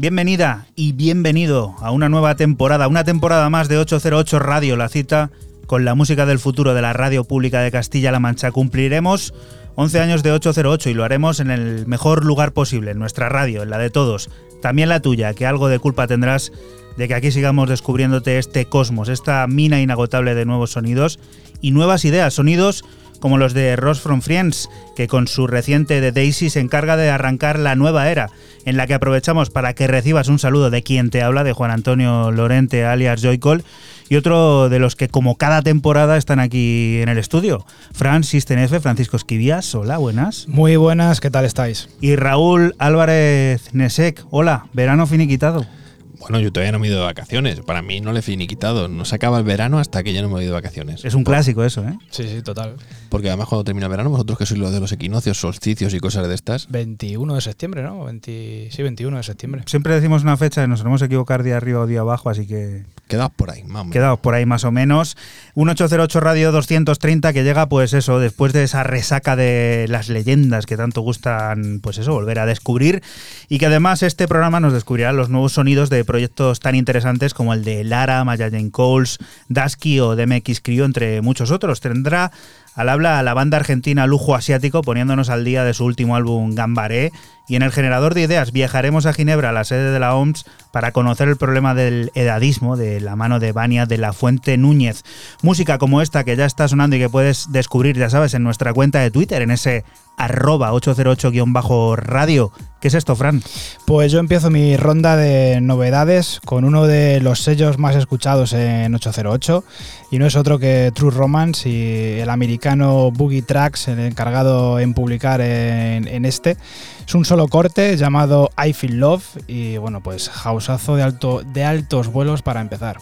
Bienvenida y bienvenido a una nueva temporada, una temporada más de 808 Radio, la cita con la música del futuro de la radio pública de Castilla-La Mancha. Cumpliremos 11 años de 808 y lo haremos en el mejor lugar posible, en nuestra radio, en la de todos, también la tuya, que algo de culpa tendrás de que aquí sigamos descubriéndote este cosmos, esta mina inagotable de nuevos sonidos y nuevas ideas, sonidos como los de Ross from Friends, que con su reciente The Daisy se encarga de arrancar la nueva era, en la que aprovechamos para que recibas un saludo de quien te habla, de Juan Antonio Lorente, alias Joycol, y otro de los que como cada temporada están aquí en el estudio, Fran System F, Francisco Esquivias, hola, buenas. Muy buenas, ¿qué tal estáis? Y Raúl Álvarez Nesek, hola, verano finiquitado. Bueno, yo todavía no me he ido de vacaciones. Para mí no le he finiquitado. No se acaba el verano hasta que ya no me he ido de vacaciones. Es un clásico eso, ¿eh? Sí, sí, total. Porque además cuando termina el verano, vosotros que sois los de los equinoccios, solsticios y cosas de estas. 21 de septiembre, ¿no? 20... Sí, 21 de septiembre. Siempre decimos una fecha y nos solemos equivocar día arriba o día abajo, así que Quedaos por ahí, más o menos. Quedaos por ahí más o menos. 1808 Radio 230 que llega pues eso, después de esa resaca de las leyendas que tanto gustan pues eso, volver a descubrir y que además este programa nos descubrirá los nuevos sonidos de proyectos tan interesantes como el de Lara, Maya Jane Coles, Dasky o DMX Crew entre muchos otros. Tendrá al habla a la banda argentina Lujo Asiático poniéndonos al día de su último álbum Gambaré y en el generador de ideas viajaremos a Ginebra, la sede de la OMS, para conocer el problema del edadismo de la mano de Vania de la Fuente Núñez. Música como esta que ya está sonando y que puedes descubrir, ya sabes, en nuestra cuenta de Twitter, en ese arroba 808-radio. ¿Qué es esto, Fran? Pues yo empiezo mi ronda de novedades con uno de los sellos más escuchados en 808 y no es otro que True Romance y el americano Boogie Tracks, el encargado en publicar en, este. Es un solo corte llamado I Feel Love y bueno, pues houseazo de, alto, de altos vuelos para empezar.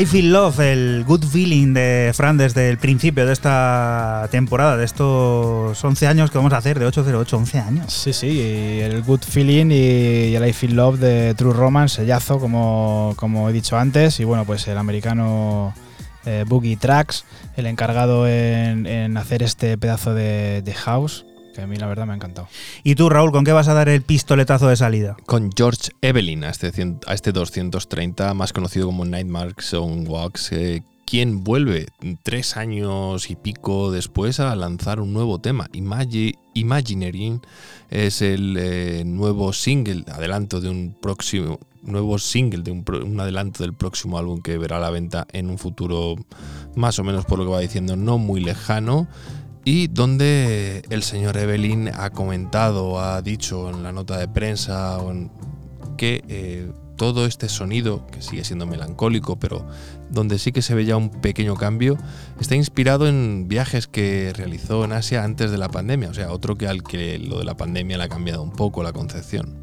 I Feel Love, el good feeling de Fran desde el principio de esta temporada, de estos 11 años que vamos a hacer, de 808, 11 años. Sí, sí, el Good Feeling y el I Feel Love de True Romance, sellazo, como, como he dicho antes, y bueno, pues el americano eh, Boogie Tracks, el encargado en, hacer este pedazo de house, que a mí la verdad me ha encantado. ¿Y tú, Raúl, con qué vas a dar el pistoletazo de salida? Con George Evelyn, a este, a este 230, más conocido como Nightmarks on Walks, eh, quien vuelve tres años y pico después a lanzar un nuevo tema. Imagi- Imagineering es el eh, nuevo single, adelanto de un próximo nuevo single de un, pro- un adelanto del próximo álbum que verá la venta en un futuro más o menos por lo que va diciendo no muy lejano y donde el señor Evelyn ha comentado, ha dicho en la nota de prensa que eh, todo este sonido, que sigue siendo melancólico, pero donde sí que se ve ya un pequeño cambio, está inspirado en viajes que realizó en Asia antes de la pandemia, o sea, otro que al que lo de la pandemia le ha cambiado un poco la concepción.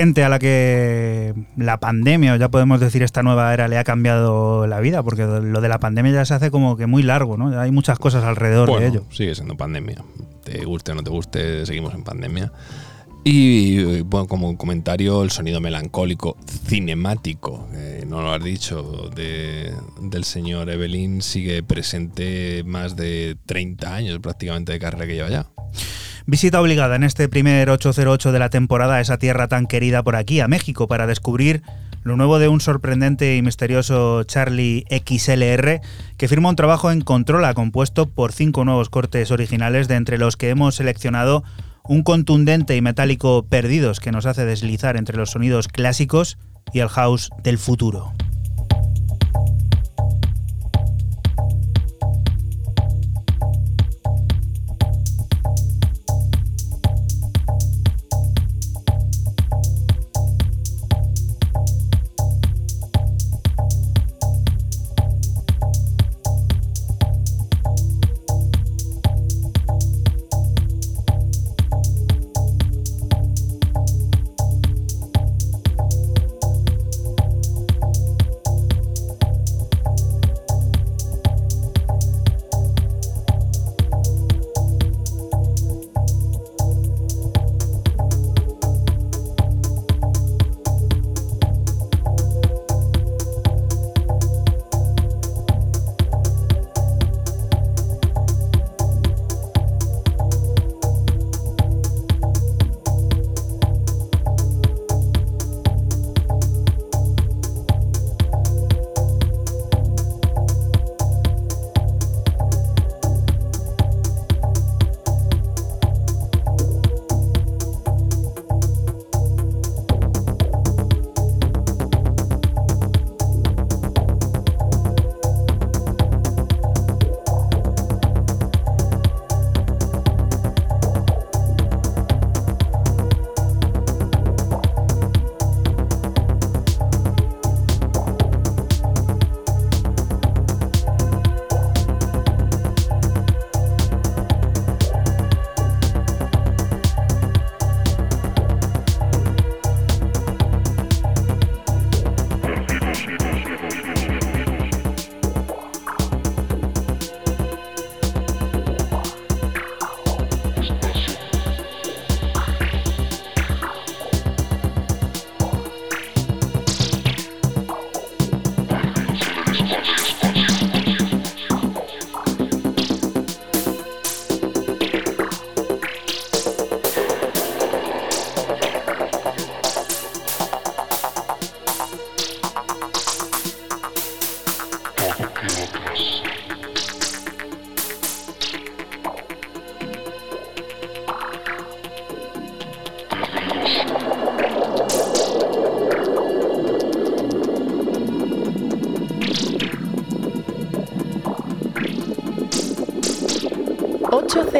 Gente a la que la pandemia, o ya podemos decir esta nueva era, le ha cambiado la vida, porque lo de la pandemia ya se hace como que muy largo, ¿no? Hay muchas cosas alrededor Bueno, de ello. sigue siendo pandemia. Te guste o no te guste, seguimos en pandemia. Y bueno, como comentario, el sonido melancólico, cinemático, eh, no lo has dicho, de- del señor Evelyn sigue presente más de 30 años prácticamente de carrera que lleva ya. Visita obligada en este primer 808 de la temporada a esa tierra tan querida por aquí, a México, para descubrir lo nuevo de un sorprendente y misterioso Charlie XLR, que firma un trabajo en Controla compuesto por cinco nuevos cortes originales, de entre los que hemos seleccionado un contundente y metálico Perdidos que nos hace deslizar entre los sonidos clásicos y el house del futuro.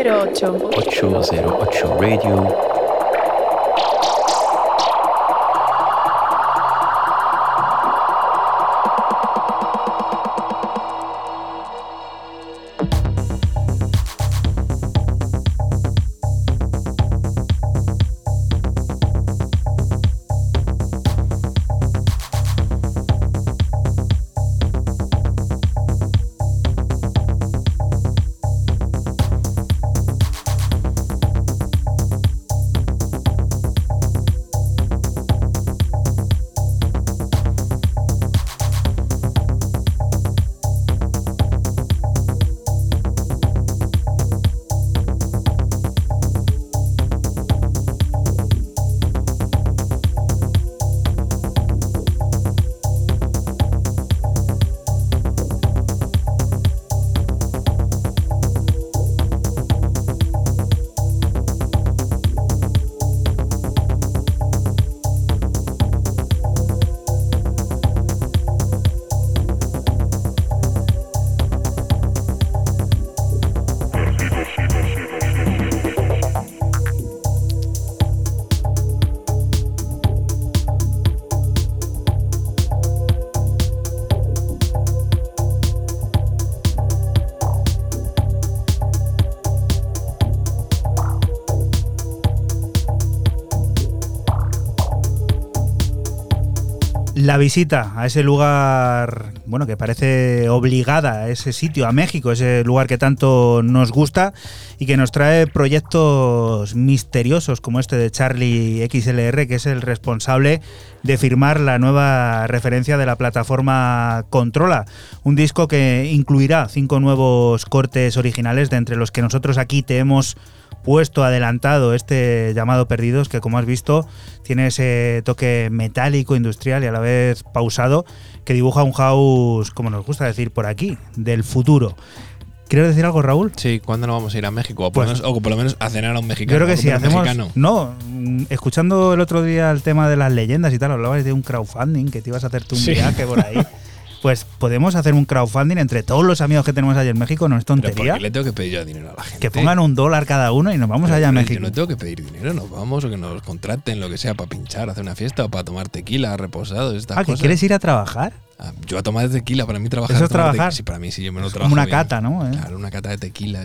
808. 808 Radio. La visita a ese lugar, bueno, que parece obligada, a ese sitio, a México, ese lugar que tanto nos gusta y que nos trae proyectos misteriosos como este de Charlie XLR, que es el responsable de firmar la nueva referencia de la plataforma Controla, un disco que incluirá cinco nuevos cortes originales, de entre los que nosotros aquí te hemos puesto adelantado este llamado Perdidos, que como has visto tiene ese toque metálico, industrial y a la vez pausado, que dibuja un house, como nos gusta decir por aquí, del futuro. ¿Quieres decir algo, Raúl? Sí, ¿cuándo nos vamos a ir a México? O por, Pues- lo, menos, o por lo menos a cenar a un mexicano. Yo creo que sí, un hacemos. mexicano. No, mm, escuchando el otro día el tema de las leyendas y tal, hablabas de un crowdfunding, que te ibas a hacerte un Sí. viaje por ahí. Pues podemos hacer un crowdfunding entre todos los amigos que tenemos allá en México, no es Pero ¿por tontería. qué le tengo que pedir yo dinero a la gente? Que pongan un dólar cada uno y nos vamos Pero, allá a México. Yo no tengo que pedir dinero, nos vamos o que nos contraten, lo que sea, para pinchar, hacer una fiesta o para tomar tequila, reposados, estas Ah, ¿que cosas. quieres ir a trabajar? Ah, yo a tomar tequila, para mí trabajar Eso es trabajar. Sí, para mí sí, yo me lo Es trabajo como una bien. cata, ¿no? ¿Eh? Claro, una cata de tequila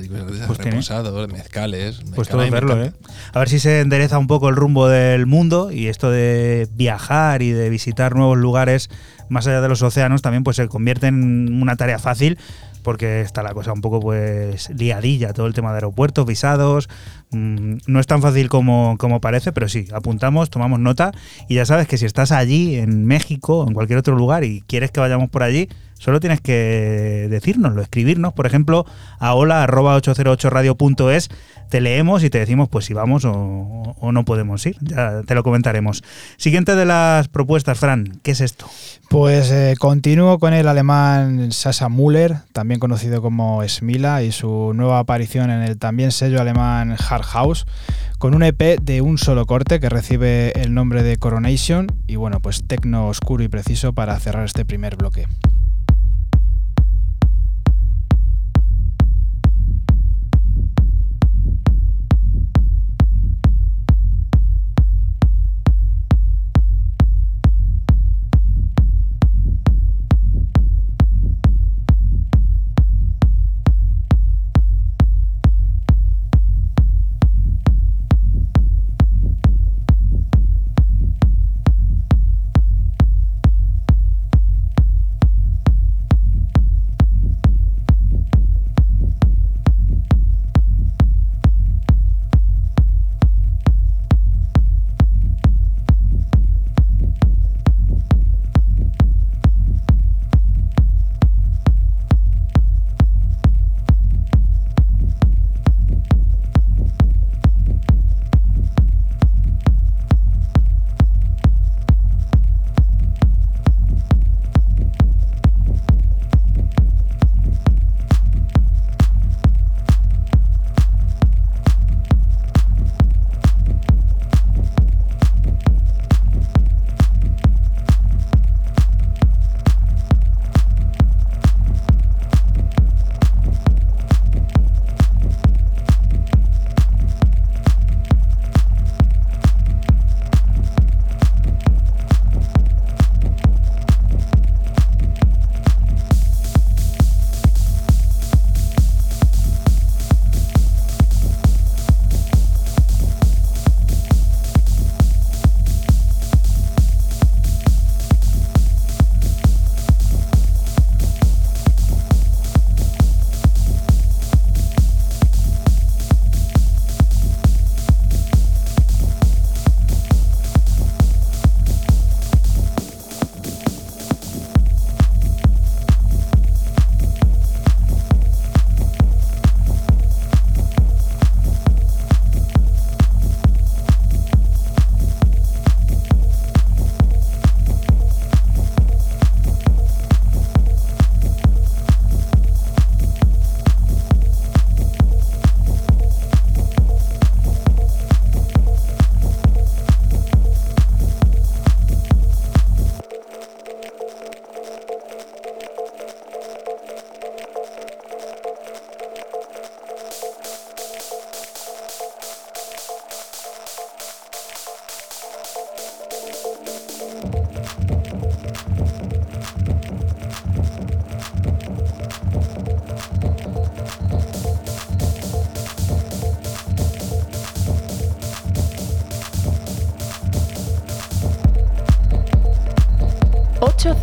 Pues reposados, mezcales. Pues todo verlo, ¿eh? A ver si se endereza un poco el rumbo del mundo y esto de viajar y de visitar nuevos lugares más allá de los océanos también pues se convierte en una tarea fácil porque está la cosa un poco pues liadilla, todo el tema de aeropuertos, visados, mm, no es tan fácil como, como parece, pero sí, apuntamos, tomamos nota y ya sabes que si estás allí en México o en cualquier otro lugar y quieres que vayamos por allí, solo tienes que decírnoslo, escribirnos, por ejemplo, a hola.808radio.es, te leemos y te decimos pues si vamos o, no podemos ir, ya te lo comentaremos. Siguiente de las propuestas, Fran, ¿qué es esto? Pues eh, continúo con el alemán Sasa Müller, también conocido como Smila, y su nueva aparición en el también sello alemán Hard House, con un EP de un solo corte que recibe el nombre de Coronation, y bueno, pues tecno oscuro y preciso para cerrar este primer bloque.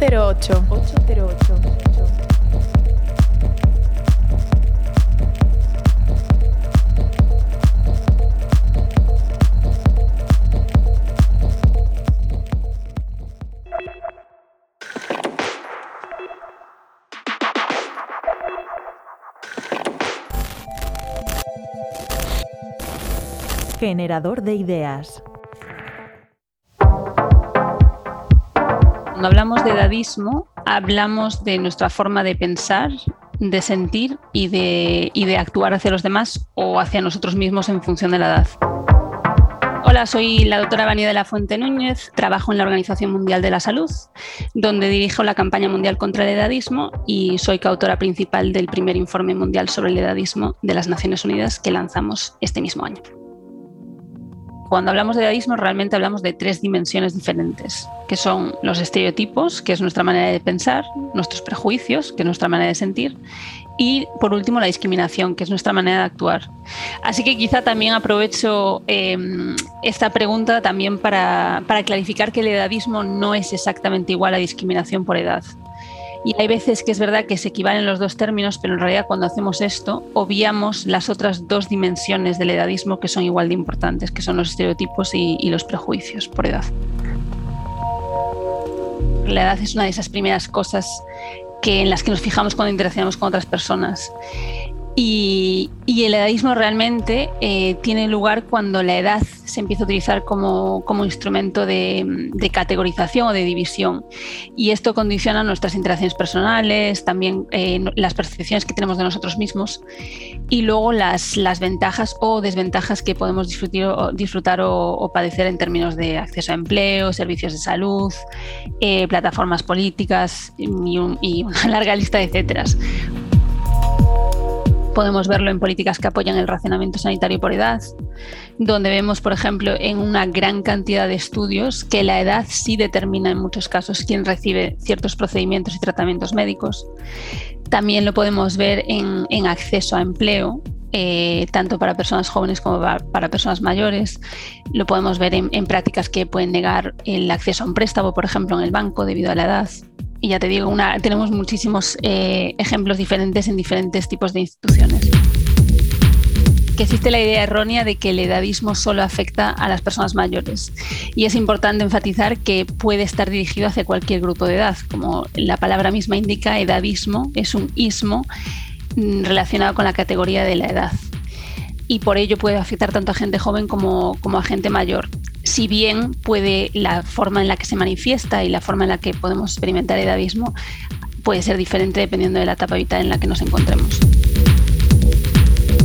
808. 808. Generador de ideas. Cuando hablamos de edadismo, hablamos de nuestra forma de pensar, de sentir y de, actuar hacia los demás o hacia nosotros mismos en función de la edad. Hola, soy la doctora Vania de la Fuente Núñez, trabajo en la Organización Mundial de la Salud, donde dirijo la campaña mundial contra el edadismo y soy coautora principal del primer informe mundial sobre el edadismo de las Naciones Unidas que lanzamos este mismo año. Cuando hablamos de edadismo realmente hablamos de tres dimensiones diferentes, que son los estereotipos, que es nuestra manera de pensar, nuestros prejuicios, que es nuestra manera de sentir, y por último la discriminación, que es nuestra manera de actuar. Así que quizá también aprovecho em, esta pregunta también para, para clarificar que el edadismo no es exactamente igual a discriminación por edad. Y hay veces que es verdad que se equivalen los dos términos, pero en realidad cuando hacemos esto obviamos las otras dos dimensiones del edadismo que son igual de importantes, que son los estereotipos y, los prejuicios por edad. La edad es una de esas primeras cosas que, en las que nos fijamos cuando interaccionamos con otras personas. Y, el edadismo realmente eh, tiene lugar cuando la edad se empieza a utilizar como, instrumento de, categorización o de división. Y esto condiciona nuestras interacciones personales, también eh, las percepciones que tenemos de nosotros mismos y luego las, las ventajas o desventajas que podemos disfrutar, disfrutar o, padecer en términos de acceso a empleo, servicios de salud, eh, plataformas políticas y, y una larga lista de etcéteras podemos verlo en políticas que apoyan el racionamiento sanitario por edad, donde vemos, por ejemplo, en una gran cantidad de estudios que la edad sí determina en muchos casos quién recibe ciertos procedimientos y tratamientos médicos. También lo podemos ver en, acceso a empleo, eh, tanto para personas jóvenes como para, personas mayores. Lo podemos ver en, prácticas que pueden negar el acceso a un préstamo, por ejemplo, en el banco debido a la edad y ya te digo, una, tenemos muchísimos eh, ejemplos diferentes en diferentes tipos de instituciones. Que existe la idea errónea de que el edadismo solo afecta a las personas mayores. Y es importante enfatizar que puede estar dirigido hacia cualquier grupo de edad. Como la palabra misma indica, edadismo es un ismo mm, relacionado con la categoría de la edad. Y por ello puede afectar tanto a gente joven como, como a gente mayor si bien puede la forma en la que se manifiesta y la forma en la que podemos experimentar edadismo puede ser diferente dependiendo de la etapa vital en la que nos encontremos.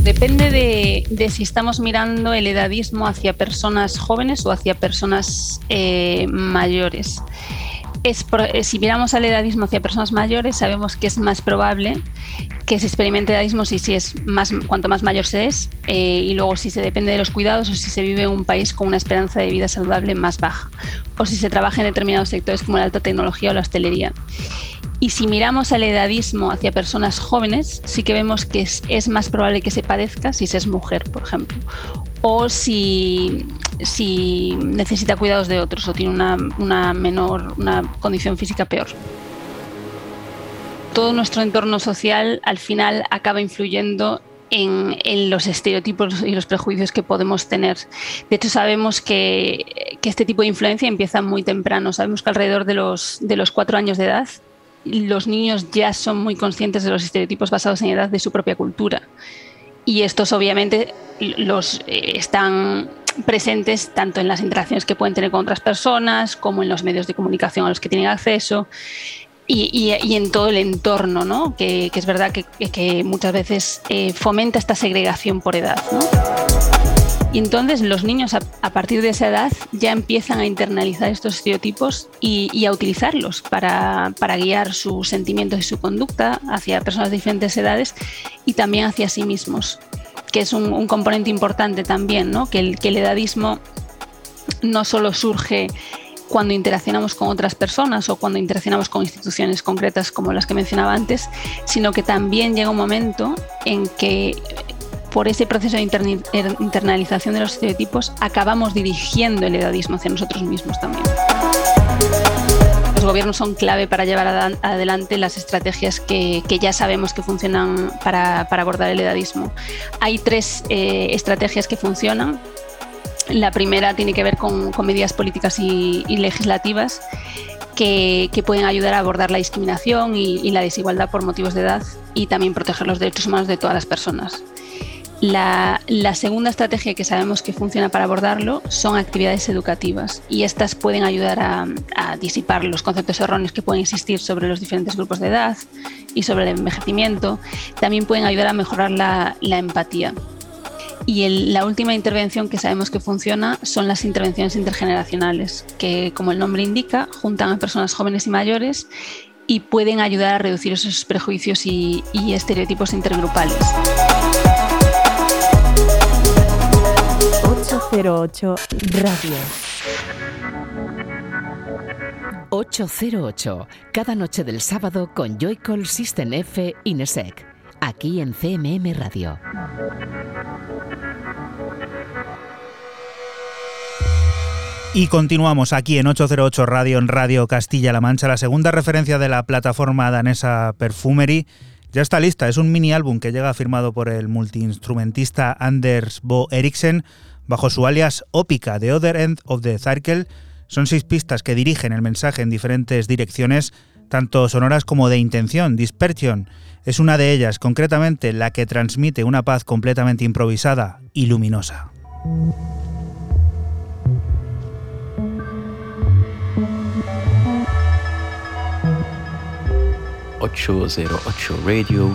Depende de, si estamos mirando el edadismo hacia personas jóvenes o hacia personas eh, mayores. Eh, si miramos al edadismo hacia personas mayores, sabemos que es más probable que se experimente edadismo si, si es más, cuanto más mayor se es, eh, y luego si se depende de los cuidados o si se vive en un país con una esperanza de vida saludable más baja, o si se trabaja en determinados sectores como la alta tecnología o la hostelería. Y si miramos al edadismo hacia personas jóvenes, sí que vemos que es, es, más probable que se padezca si se es mujer, por ejemplo, o si, si necesita cuidados de otros o tiene una, una menor, una condición física peor todo nuestro entorno social al final acaba influyendo en, en, los estereotipos y los prejuicios que podemos tener. De hecho, sabemos que, que, este tipo de influencia empieza muy temprano. Sabemos que alrededor de los, de los cuatro años de edad los niños ya son muy conscientes de los estereotipos basados en edad de su propia cultura. Y estos obviamente los eh, están presentes tanto en las interacciones que pueden tener con otras personas como en los medios de comunicación a los que tienen acceso y, en todo el entorno, ¿no? que, es verdad que, muchas veces eh, fomenta esta segregación por edad. ¿no? Y entonces los niños a, partir de esa edad ya empiezan a internalizar estos estereotipos y, a utilizarlos para, guiar sus sentimientos y su conducta hacia personas de diferentes edades y también hacia sí mismos, que es un, componente importante también, ¿no? que, el, que el edadismo no solo surge cuando interaccionamos con otras personas o cuando interaccionamos con instituciones concretas como las que mencionaba antes, sino que también llega un momento en que por ese proceso de er, internalización de los estereotipos, acabamos dirigiendo el edadismo hacia nosotros mismos también. los gobiernos son clave para llevar adelante las estrategias que, ya sabemos que funcionan para, abordar el edadismo. Hay tres eh, estrategias que funcionan. La primera tiene que ver con, medidas políticas y, legislativas que, pueden ayudar a abordar la discriminación y la desigualdad por motivos de edad y también proteger los derechos humanos de todas las personas. La, segunda estrategia que sabemos que funciona para abordarlo son actividades educativas y estas pueden ayudar a, disipar los conceptos erróneos que pueden existir sobre los diferentes grupos de edad y sobre el envejecimiento. También pueden ayudar a mejorar la, empatía. Y la última intervención que sabemos que funciona son las intervenciones intergeneracionales, que como el nombre indica, juntan a personas jóvenes y mayores y pueden ayudar a reducir esos prejuicios y estereotipos intergrupales. 808 Radio. 808, cada noche del sábado con Joycall System F Inesec, aquí en CMM Radio. Y continuamos aquí en 808 Radio, en Radio Castilla-La Mancha, la segunda referencia de la plataforma danesa Perfumery. Ya está lista, es un mini álbum que llega firmado por el multiinstrumentista Anders Bo Eriksen bajo su alias Ópica, The Other End of the Circle. Son seis pistas que dirigen el mensaje en diferentes direcciones, tanto sonoras como de intención. Dispersion es una de ellas, concretamente la que transmite una paz completamente improvisada y luminosa. 808 Radio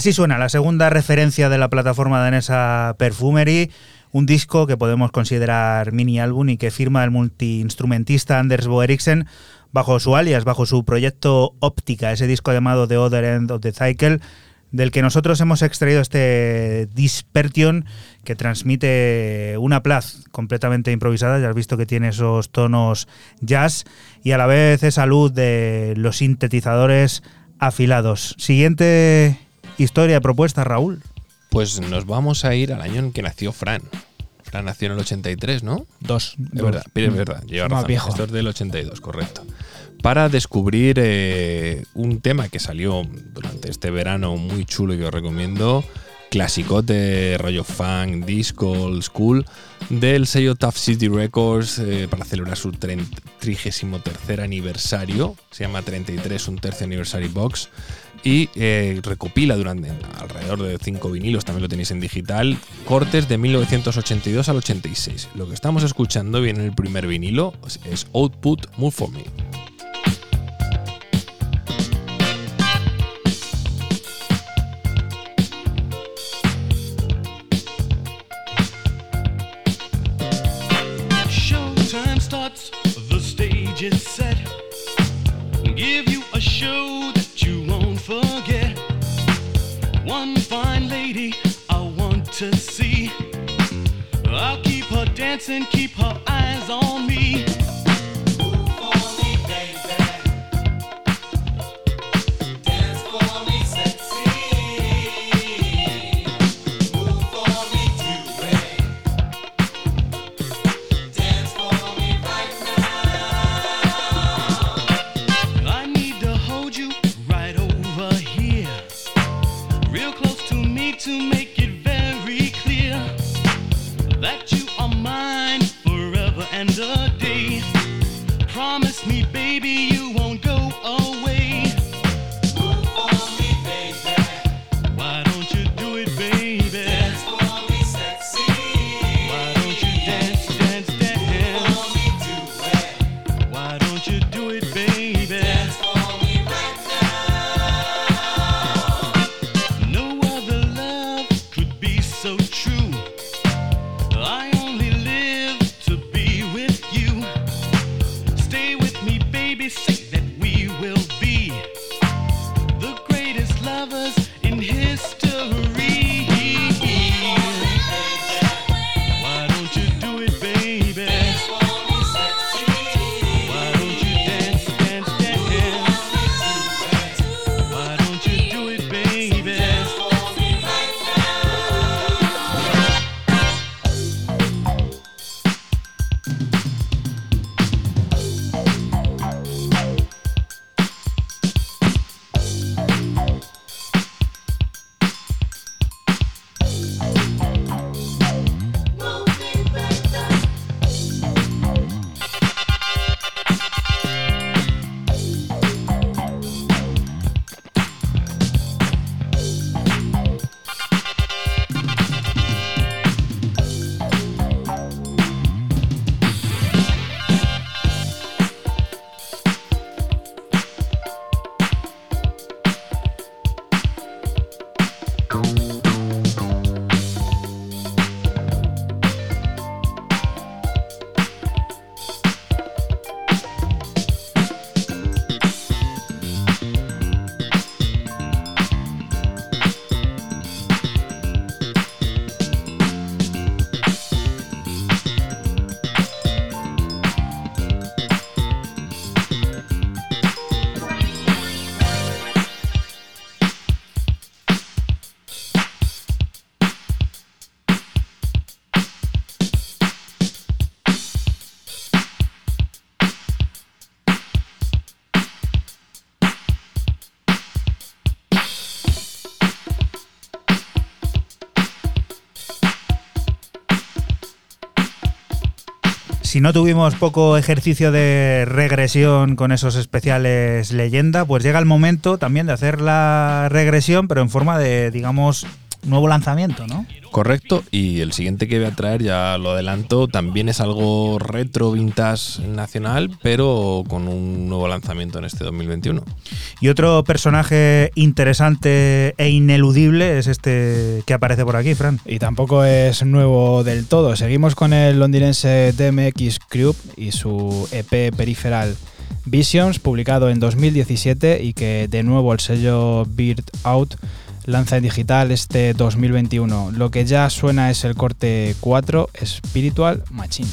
Así suena la segunda referencia de la plataforma danesa Perfumery, un disco que podemos considerar mini álbum y que firma el multiinstrumentista Anders Bo Eriksen bajo su alias, bajo su proyecto Óptica, ese disco llamado The Other End of the Cycle, del que nosotros hemos extraído este Dispersion que transmite una plaz completamente improvisada, ya has visto que tiene esos tonos jazz y a la vez esa luz de los sintetizadores afilados. Siguiente historia propuesta, Raúl. Pues nos vamos a ir al año en que nació Fran. Fran nació en el 83, ¿no? Dos. Es verdad, es verdad, lleva Más razón. viejo. Esto es del 82, correcto. Para descubrir eh, un tema que salió durante este verano muy chulo y que os recomiendo, clasicote, rollo funk, disco, old school, del sello Tough City Records eh, para celebrar su 33 aniversario. Se llama 33, un tercio anniversary box. Y eh, recopila durante alrededor de 5 vinilos, también lo tenéis en digital, cortes de 1982 al 86. Lo que estamos escuchando viene en el primer vinilo, es- Output Move For Me. Showtime starts, the stage One fine lady I want to see. I'll keep her dancing, keep her eyes on me. Si no tuvimos poco ejercicio de regresión con esos especiales leyenda, pues llega el momento también de hacer la regresión, pero en forma de, digamos, nuevo lanzamiento, ¿no? Correcto, y el siguiente que voy a traer, ya lo adelanto, también es algo retro vintage nacional, pero con un nuevo lanzamiento en este 2021. Y otro personaje interesante e ineludible es este que aparece por aquí, Fran. Y tampoco es nuevo del todo. Seguimos con el londinense DMX Crew y su EP Peripheral Visions, publicado en 2017 y que de nuevo el sello Beard Out lanza en digital este 2021. Lo que ya suena es el corte 4, Spiritual Machine.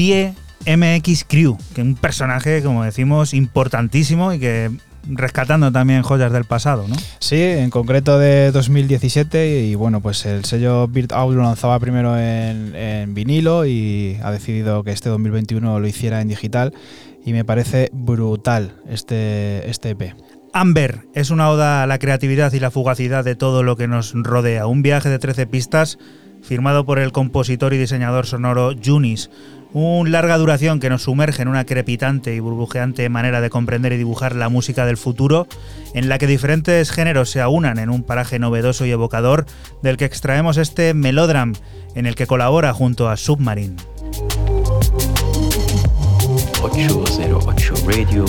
Die MX Crew, que es un personaje, como decimos, importantísimo y que rescatando también joyas del pasado, ¿no? Sí, en concreto de 2017 y bueno, pues el sello Bird Out lo lanzaba primero en, en, vinilo y ha decidido que este 2021 lo hiciera en digital y me parece brutal este, este EP. Amber es una oda a la creatividad y la fugacidad de todo lo que nos rodea. Un viaje de 13 pistas firmado por el compositor y diseñador sonoro Junis. Un larga duración que nos sumerge en una crepitante y burbujeante manera de comprender y dibujar la música del futuro, en la que diferentes géneros se aunan en un paraje novedoso y evocador, del que extraemos este melodram, en el que colabora junto a Submarine. 808 Radio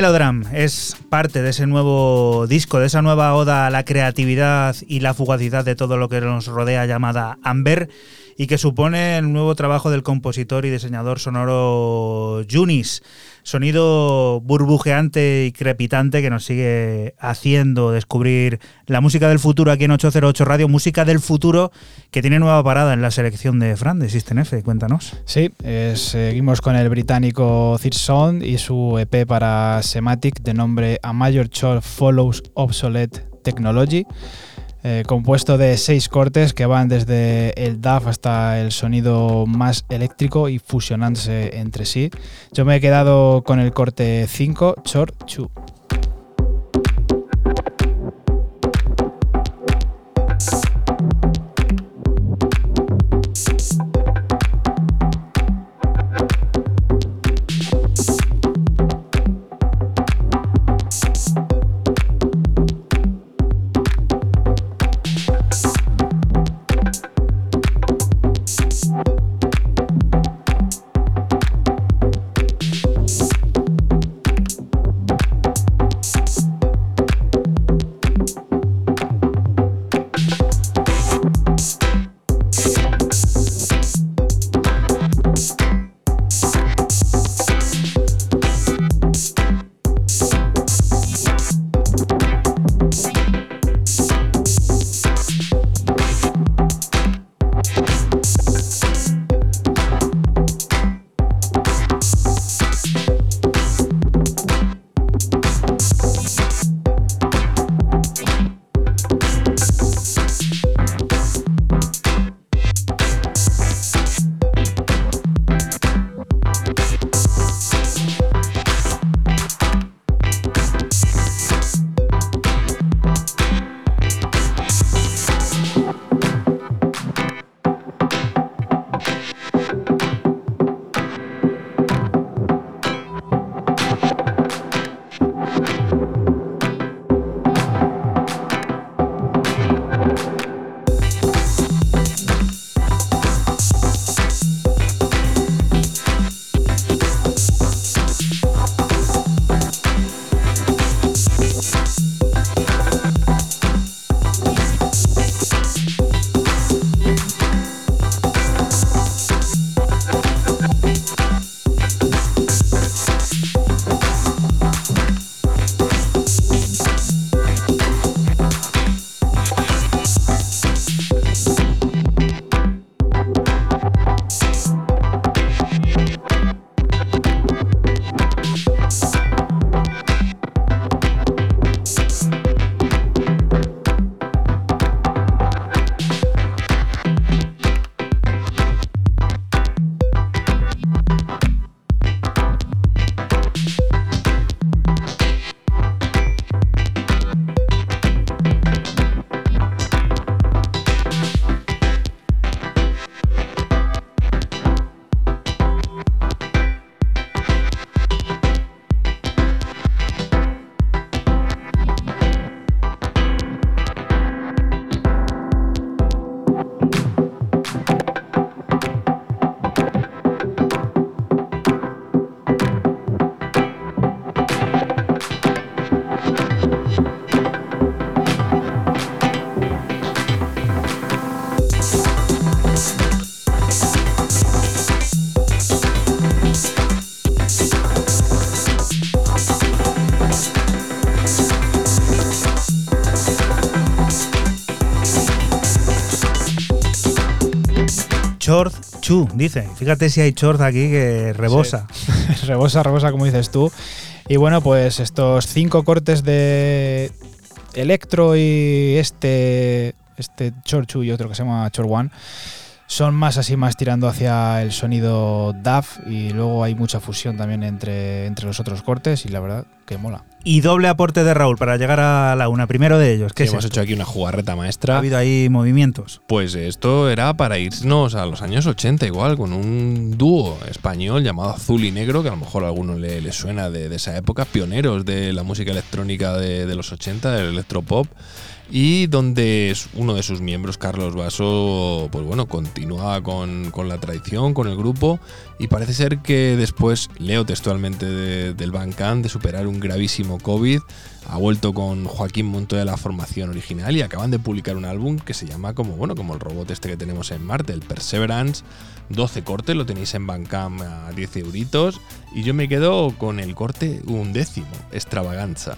Melodram es parte de ese nuevo disco, de esa nueva oda a la creatividad y la fugacidad de todo lo que nos rodea llamada Amber y que supone el nuevo trabajo del compositor y diseñador sonoro Junis. Sonido burbujeante y crepitante que nos sigue haciendo descubrir la música del futuro aquí en 808 Radio, música del futuro que tiene nueva parada en la selección de Fran de System F. Cuéntanos. Sí, eh, seguimos con el británico Third Sound y su EP para Sematic de nombre A Major Chord Follows Obsolete Technology. Eh, compuesto de seis cortes que van desde el DAF hasta el sonido más eléctrico y fusionándose entre sí. Yo me he quedado con el corte 5, Chor Chu. Chu, dice. Fíjate si hay Chord aquí que rebosa. rebosa, rebosa, como dices tú. Y bueno, pues estos cinco cortes de Electro y este, este Chorchu y otro que se llama Chor One son más así, más tirando hacia el sonido DAF y luego hay mucha fusión también entre, entre los otros cortes y la verdad que mola. Y doble aporte de Raúl para llegar a la una. Primero de ellos, ¿qué Sí, es hemos esto? hecho aquí una jugarreta Ha maestra. habido ahí movimientos. Pues esto era para irnos a los años 80 igual, con un dúo español llamado Azul y Negro, que a lo mejor a alguno le, le suena de, de esa época, pioneros de la música electrónica de, de los 80, del electropop, y donde uno de sus miembros, Carlos Basso, pues bueno, continúa con, con la tradición, con el grupo, y parece ser que después, leo textualmente de- del Bandcamp, de superar un gravísimo COVID, ha vuelto con Joaquín Montoya a la formación original y acaban de publicar un álbum que se llama como bueno como el robot este que tenemos en Marte, el Perseverance. 12 cortes, lo tenéis en Bandcamp a 10 euritos. Y yo me quedo con el corte un décimo, extravaganza.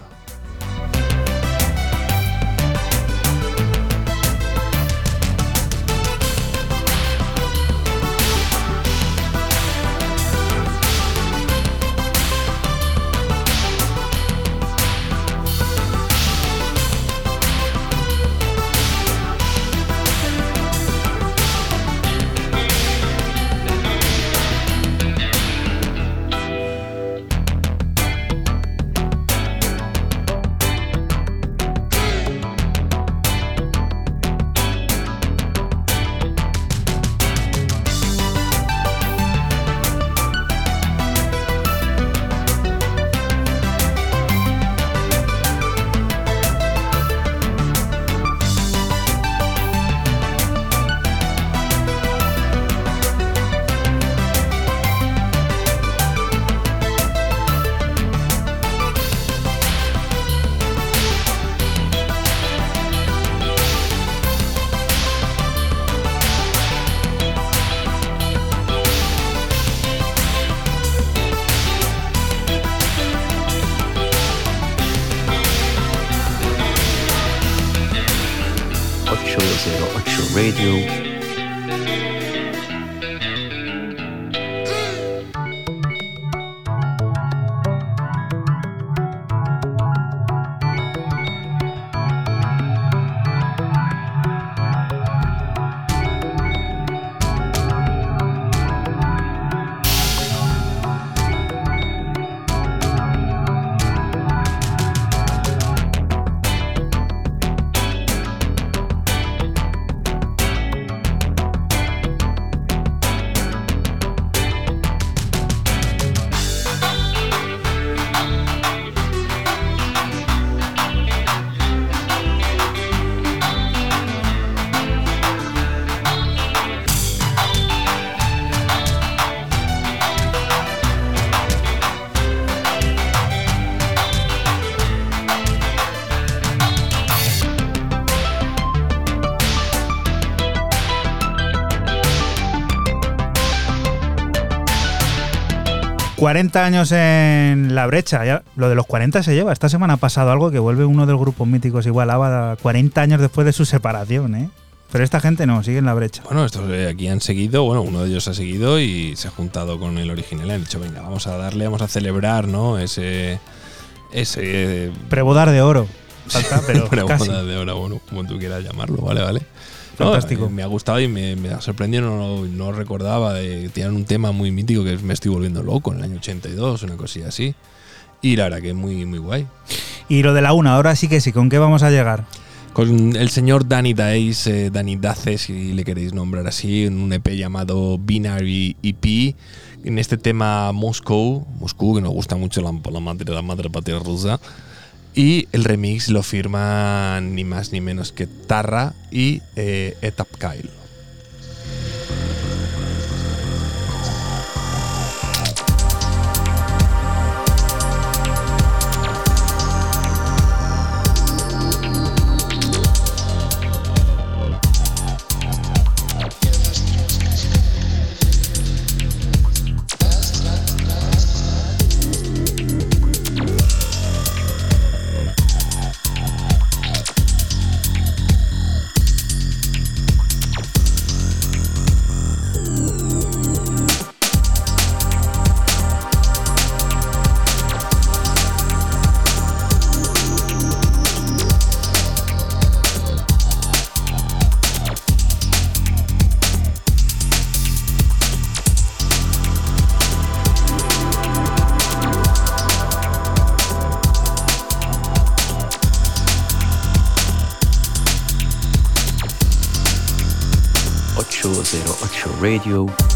...40 años en la brecha. Ya, lo de los 40 se lleva. Esta semana ha pasado algo que vuelve uno de los grupos míticos igual a 40 años después de su separación, ¿eh? Pero esta gente no, sigue en la brecha. Bueno, estos eh, aquí han seguido, bueno, uno de ellos ha seguido y se ha juntado con el original han dicho, venga, vamos a darle, vamos a celebrar, ¿no? Ese. Ese. Prebodar de oro. Falta, pero boda de oro, bueno, como tú quieras llamarlo, vale, vale. Fantástico. eh, me ha gustado y me, me ha sorprendido, no, no recordaba. De, tienen un tema muy mítico que me estoy volviendo loco en el año 82, una cosilla así. Y la verdad que muy, muy guay. Y lo de la una, ahora sí que sí, ¿con qué vamos a llegar? Con el señor Danny Dace, eh, Danny Dace, si le queréis nombrar así, en un EP llamado Binary EP. En este tema Moscow, Moscú, que nos gusta mucho la, la madre, la madre patria rusa. Y el remix lo firman ni más ni menos que Tarra y eh, Etap Kyle. Radio.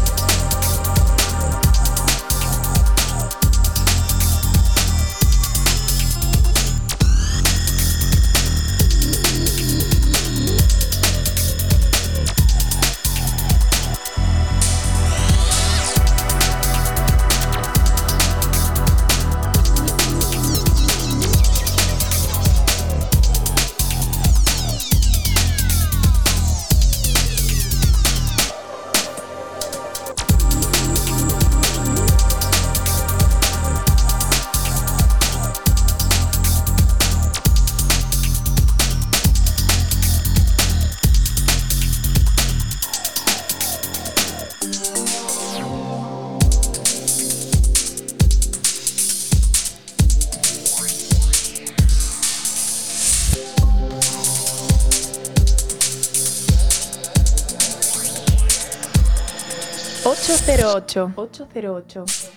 808. 808.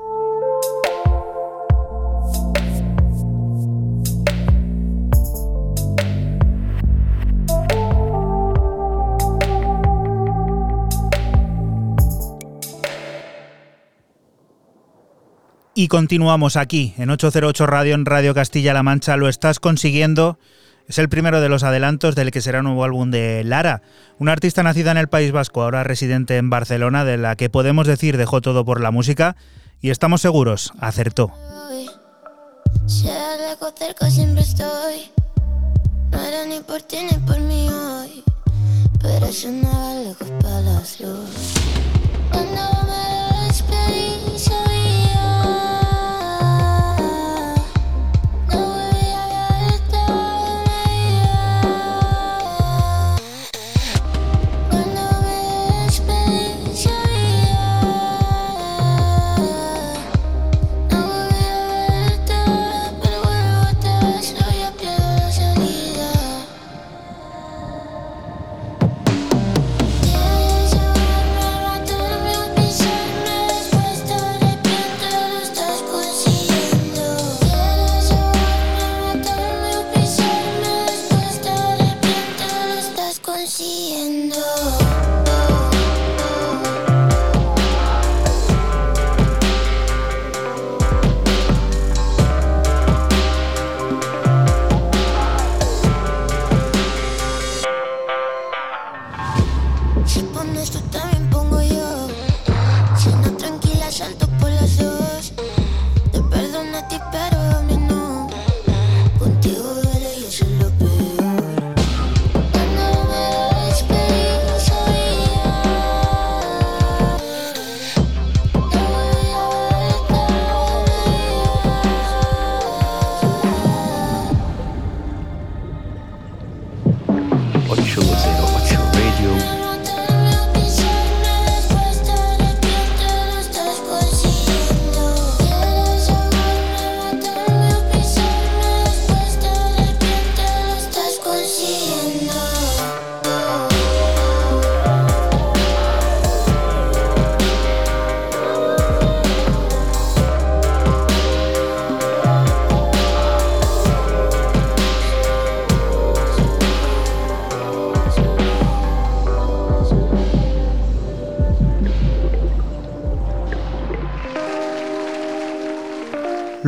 Y continuamos aquí, en 808 Radio, en Radio Castilla-La Mancha. Lo estás consiguiendo. Es el primero de los adelantos del que será un nuevo álbum de Lara, una artista nacida en el País Vasco, ahora residente en Barcelona, de la que podemos decir dejó todo por la música y estamos seguros, acertó. No era ni por ti ni por mí hoy. Pero lejos para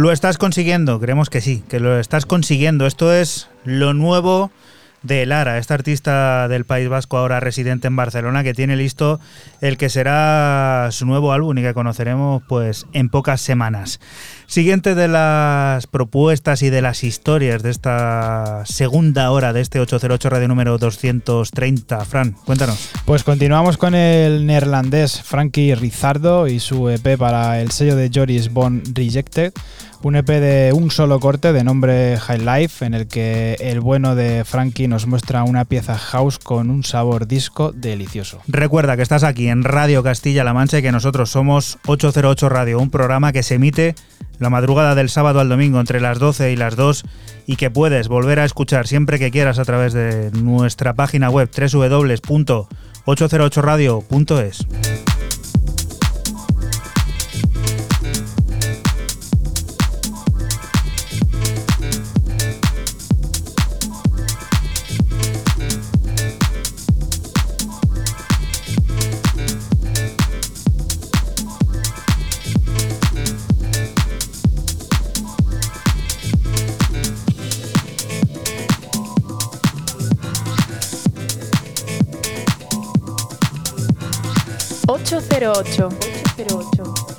Lo estás consiguiendo, creemos que sí, que lo estás consiguiendo. Esto es lo nuevo de Lara, esta artista del País Vasco ahora residente en Barcelona, que tiene listo el que será su nuevo álbum y que conoceremos pues en pocas semanas. Siguiente de las propuestas y de las historias de esta segunda hora de este 808 radio número 230. Fran, cuéntanos. Pues continuamos con el neerlandés Frankie Rizardo y su EP para el sello de Joris Bond Rejected un EP de un solo corte de nombre High Life, en el que el bueno de Frankie nos muestra una pieza house con un sabor disco delicioso. Recuerda que estás aquí en Radio Castilla-La Mancha y que nosotros somos 808 Radio, un programa que se emite la madrugada del sábado al domingo entre las 12 y las 2 y que puedes volver a escuchar siempre que quieras a través de nuestra página web www.808radio.es. 808. 808.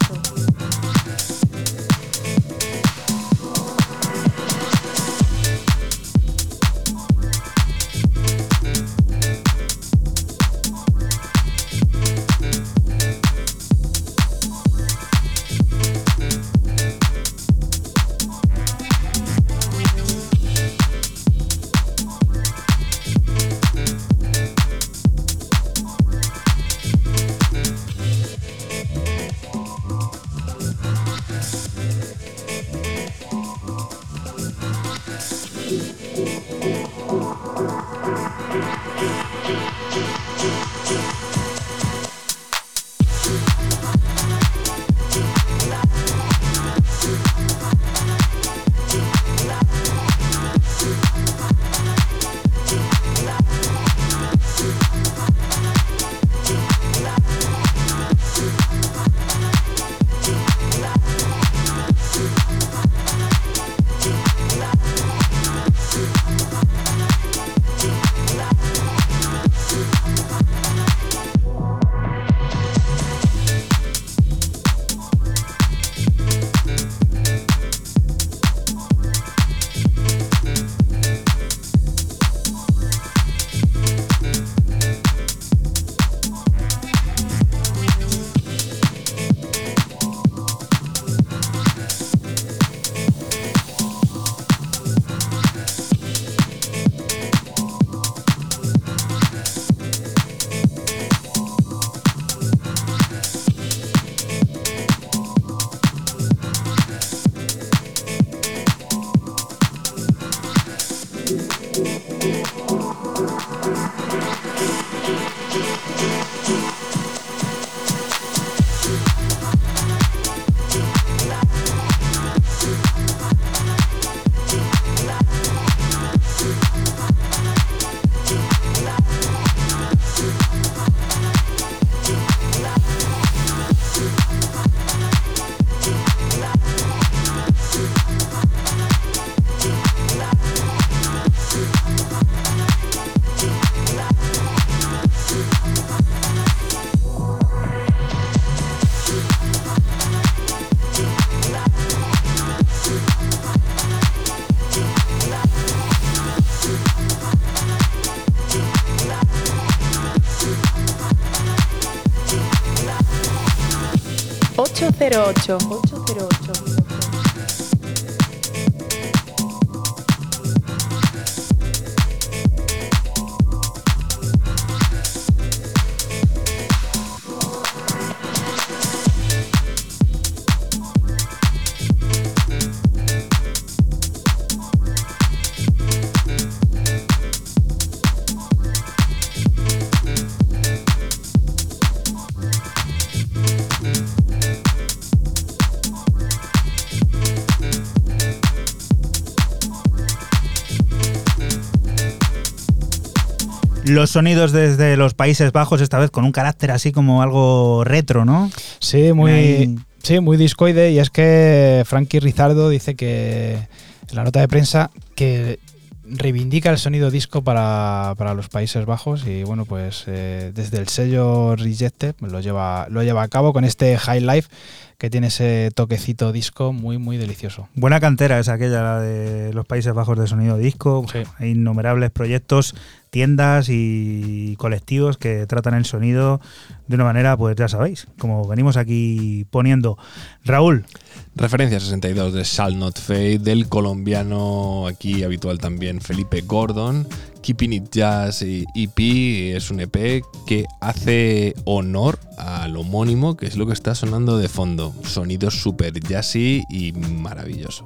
Ocho 808. Los sonidos desde los Países Bajos, esta vez con un carácter así como algo retro, ¿no? Sí, muy, Sí, muy discoide y es que Frankie Rizardo dice que en la nota de prensa que reivindica el sonido disco para, para los Países Bajos y bueno pues eh, desde el sello Rejected lo lleva, lo lleva a cabo con este High Life que tiene ese toquecito disco muy muy delicioso. Buena cantera es aquella, la de los Países Bajos de sonido disco. Sí. Hay innumerables proyectos, tiendas y colectivos que tratan el sonido de una manera, pues ya sabéis, como venimos aquí poniendo. Raúl, Referencia 62 de Shall Not Fade, del colombiano aquí habitual también Felipe Gordon. Keeping It Jazz EP es un EP que hace honor al homónimo, que es lo que está sonando de fondo. Sonido súper jazzy y maravilloso.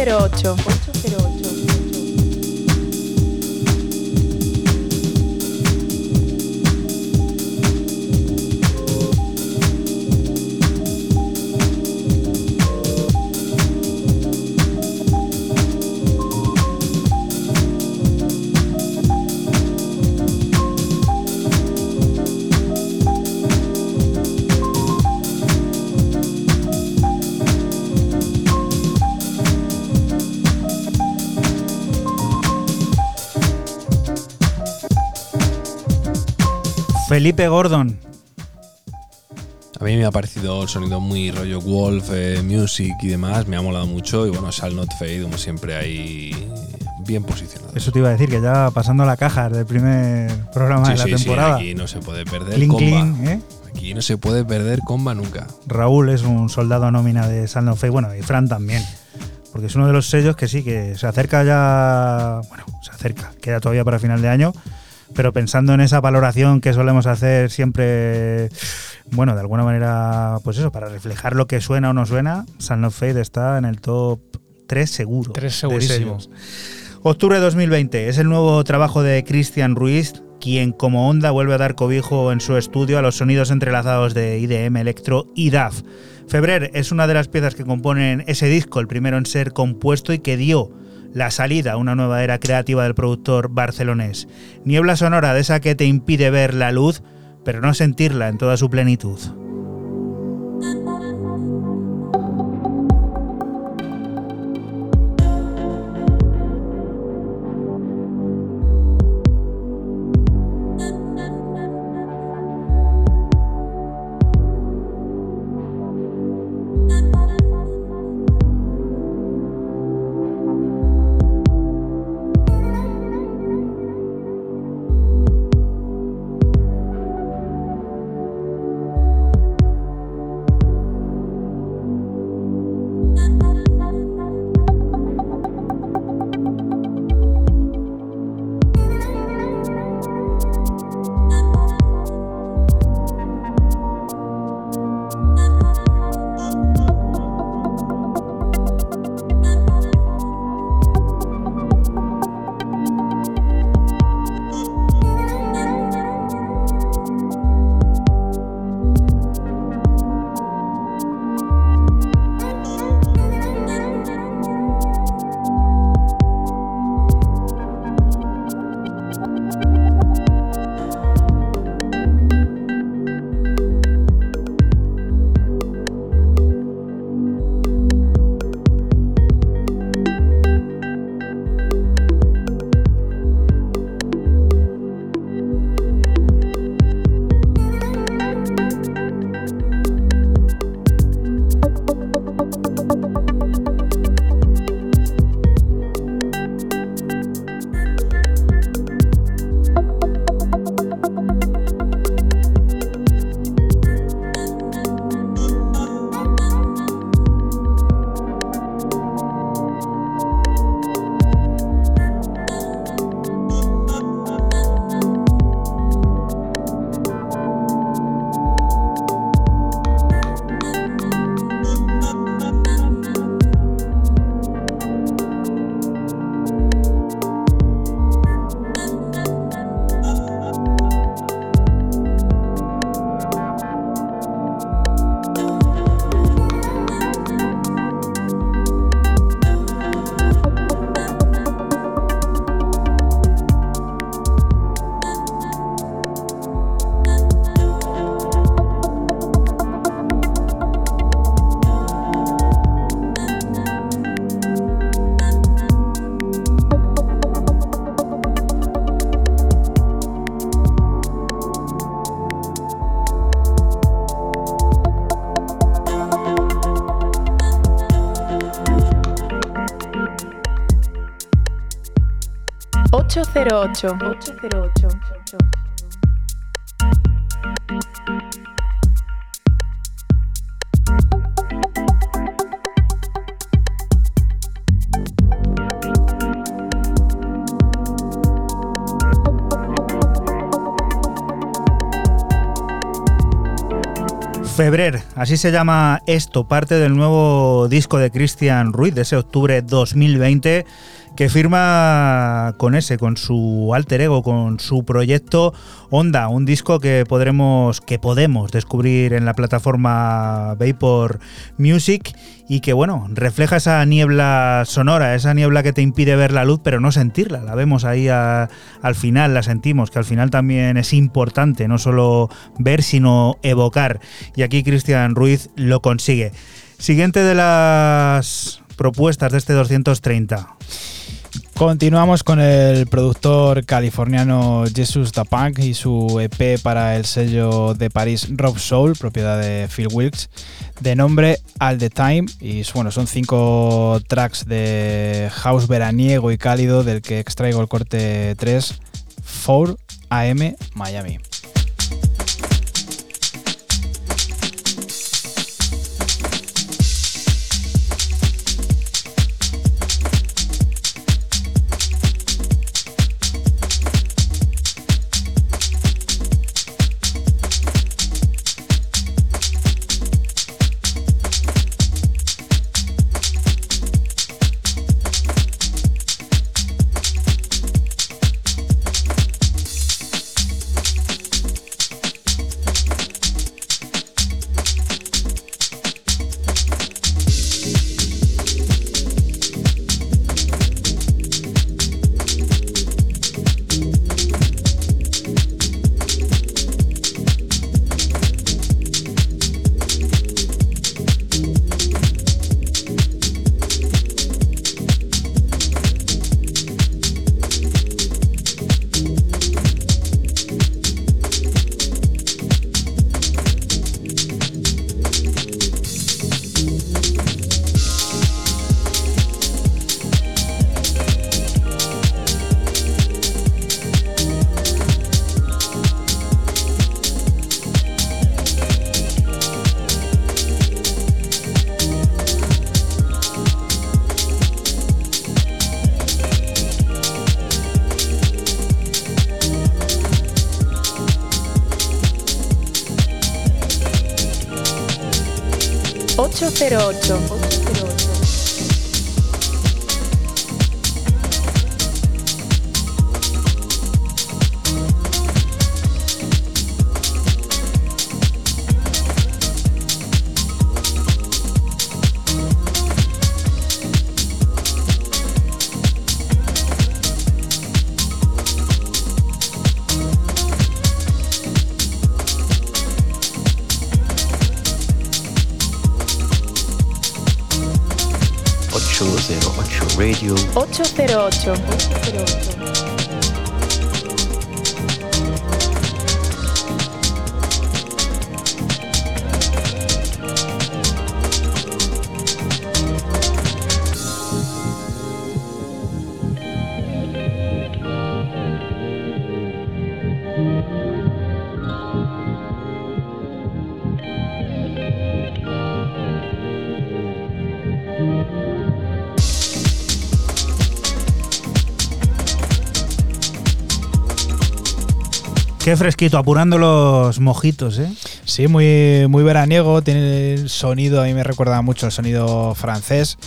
08. Felipe Gordon. A mí me ha parecido el sonido muy rollo Wolf, eh, Music y demás, me ha molado mucho y bueno, Shall Not Fade como siempre ahí bien posicionado. Eso te iba a decir, que ya pasando la caja del primer programa Sí, de la sí, sí, temporada. aquí no se puede perder Clean, comba. clean, ¿eh? Aquí no se puede perder comba nunca. Raúl es un soldado nómina de Sound of Fate, bueno, y Fran también. porque es uno de los sellos que sí, que se acerca ya, bueno, se acerca, queda todavía para final de año, pero pensando en esa valoración que solemos hacer siempre, bueno, de alguna manera, pues eso, para reflejar lo que suena o no suena, Sun of Fate está en el top 3 seguro. Tres de segurísimo. sellos. Octubre de 2020 es el nuevo trabajo de Cristian Ruiz, quien como onda vuelve a dar cobijo en su estudio a los sonidos entrelazados de IDM, Electro y DAF. Febrer es una de las piezas que componen ese disco, el primero en ser compuesto y que dio la salida a una nueva era creativa del productor barcelonés. Niebla sonora de esa que te impide ver la luz, pero no sentirla en toda su plenitud. Ocho cero ocho. Ocho cero ocho. Febrer, así se llama esto, parte del nuevo disco de Christian Ruiz de ese octubre 2020 que firma con ese, con su alter ego, con su proyecto Onda, un disco que podremos, que podemos descubrir en la plataforma Vapor Music y que bueno, refleja esa niebla sonora, esa niebla que te impide ver la luz pero no sentirla, la vemos ahí al final, la sentimos, que al final también es importante, no solo ver sino evocar y aquí Cristian Ruiz lo consigue. Siguiente de las propuestas de este 230. Continuamos con el productor californiano Jesus Da Punk y su EP para el sello de París Rob Soul, propiedad de Phil Wilkes, de nombre All the Time. Y bueno, son cinco tracks de house veraniego y cálido, del que extraigo el corte 3, 4 AM Miami. 808. 808. Qué fresquito, apurando los mojitos, ¿eh? Sí, muy, muy veraniego, tiene el sonido, a mí me recuerda mucho el sonido francés.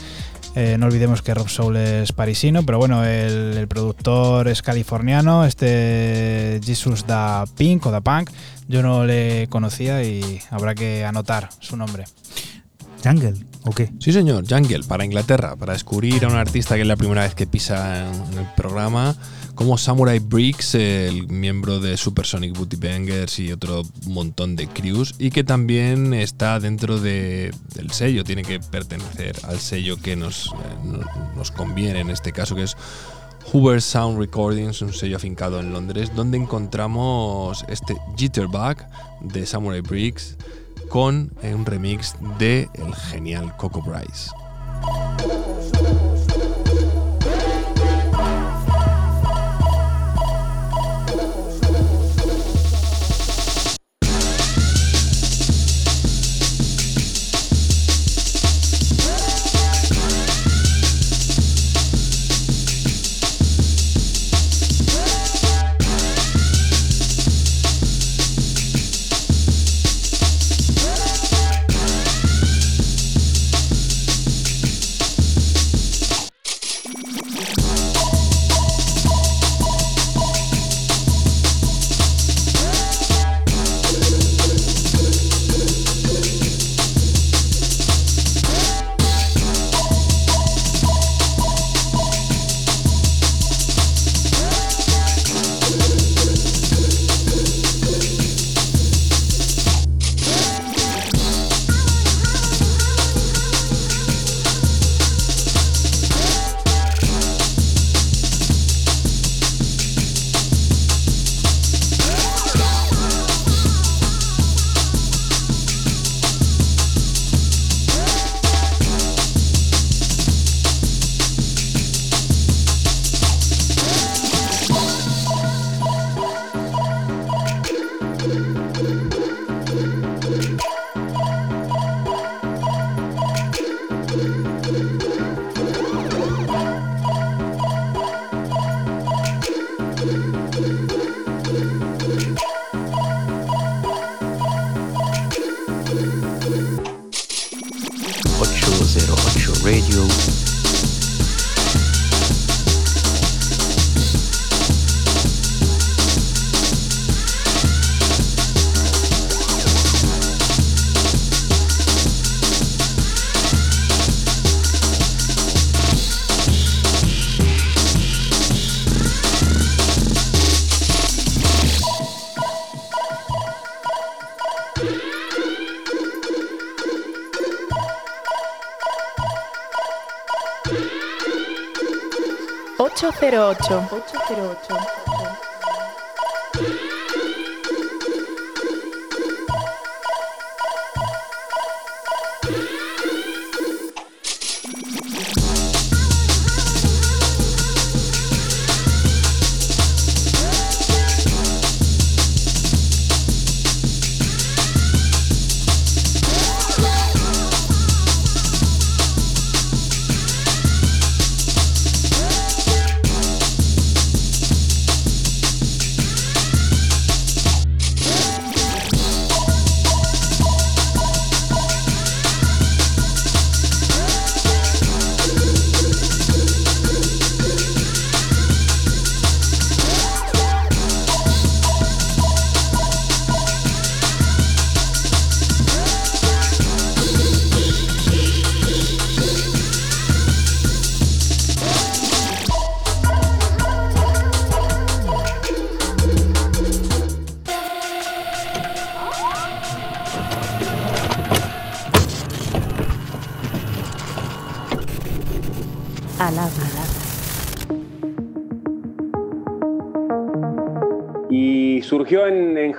Eh, no olvidemos que Rob Soul es parisino, pero bueno, el, el productor es californiano, este Jesus Da Pink o Da Punk, yo no le conocía y habrá que anotar su nombre. Jungle, ¿o qué? Sí, señor, Jungle, para Inglaterra, para descubrir a un artista que es la primera vez que pisa en el programa, como Samurai Briggs, el miembro de Supersonic Booty Bangers y otro montón de crews, y que también está dentro de- del sello, tiene que pertenecer al sello que nos, eh, no- nos conviene en este caso, que es Hoover Sound Recordings, un sello afincado en Londres, donde encontramos este Jitterbug de Samurai Briggs con eh, un remix de el genial Coco Bryce. 808. 808.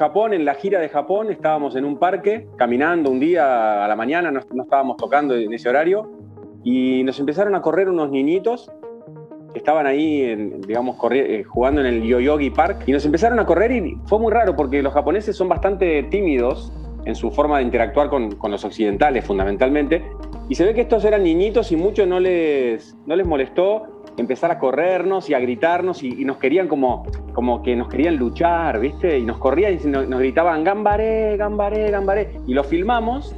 Japón, en la gira de Japón, estábamos en un parque, caminando un día a la mañana, no, no estábamos tocando en ese horario, y nos empezaron a correr unos niñitos que estaban ahí, en, digamos, eh, jugando en el Yoyogi Park, y nos empezaron a correr y fue muy raro porque los japoneses son bastante tímidos en su forma de interactuar con, con los occidentales fundamentalmente, y se ve que estos eran niñitos y mucho no les, no les molestó empezar a corrernos y a gritarnos y, nos querían como, como que nos querían luchar, ¿viste? Y nos corrían y nos, gritaban, gambaré, gambaré, gambaré. Y lo filmamos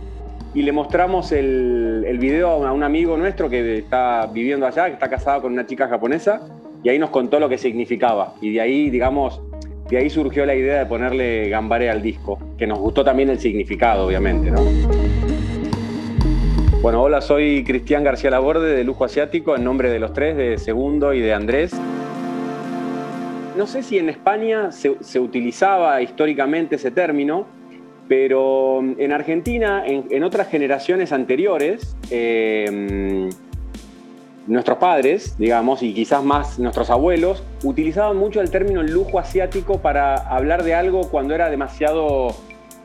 y le mostramos el, el video a un- a un amigo nuestro que está viviendo allá, que está casado con una chica japonesa, y ahí nos contó lo que significaba. Y de ahí, digamos, de ahí surgió la idea de ponerle gambaré al disco, que nos gustó también el significado, obviamente, ¿no? Bueno, hola, soy Cristian García Laborde de Lujo Asiático, en nombre de los tres, de Segundo y de Andrés. No sé si en España se, utilizaba históricamente ese término, pero en Argentina, en, otras generaciones anteriores, eh, nuestros padres, digamos, y quizás más nuestros abuelos, utilizaban mucho el término lujo asiático para hablar de algo cuando era demasiado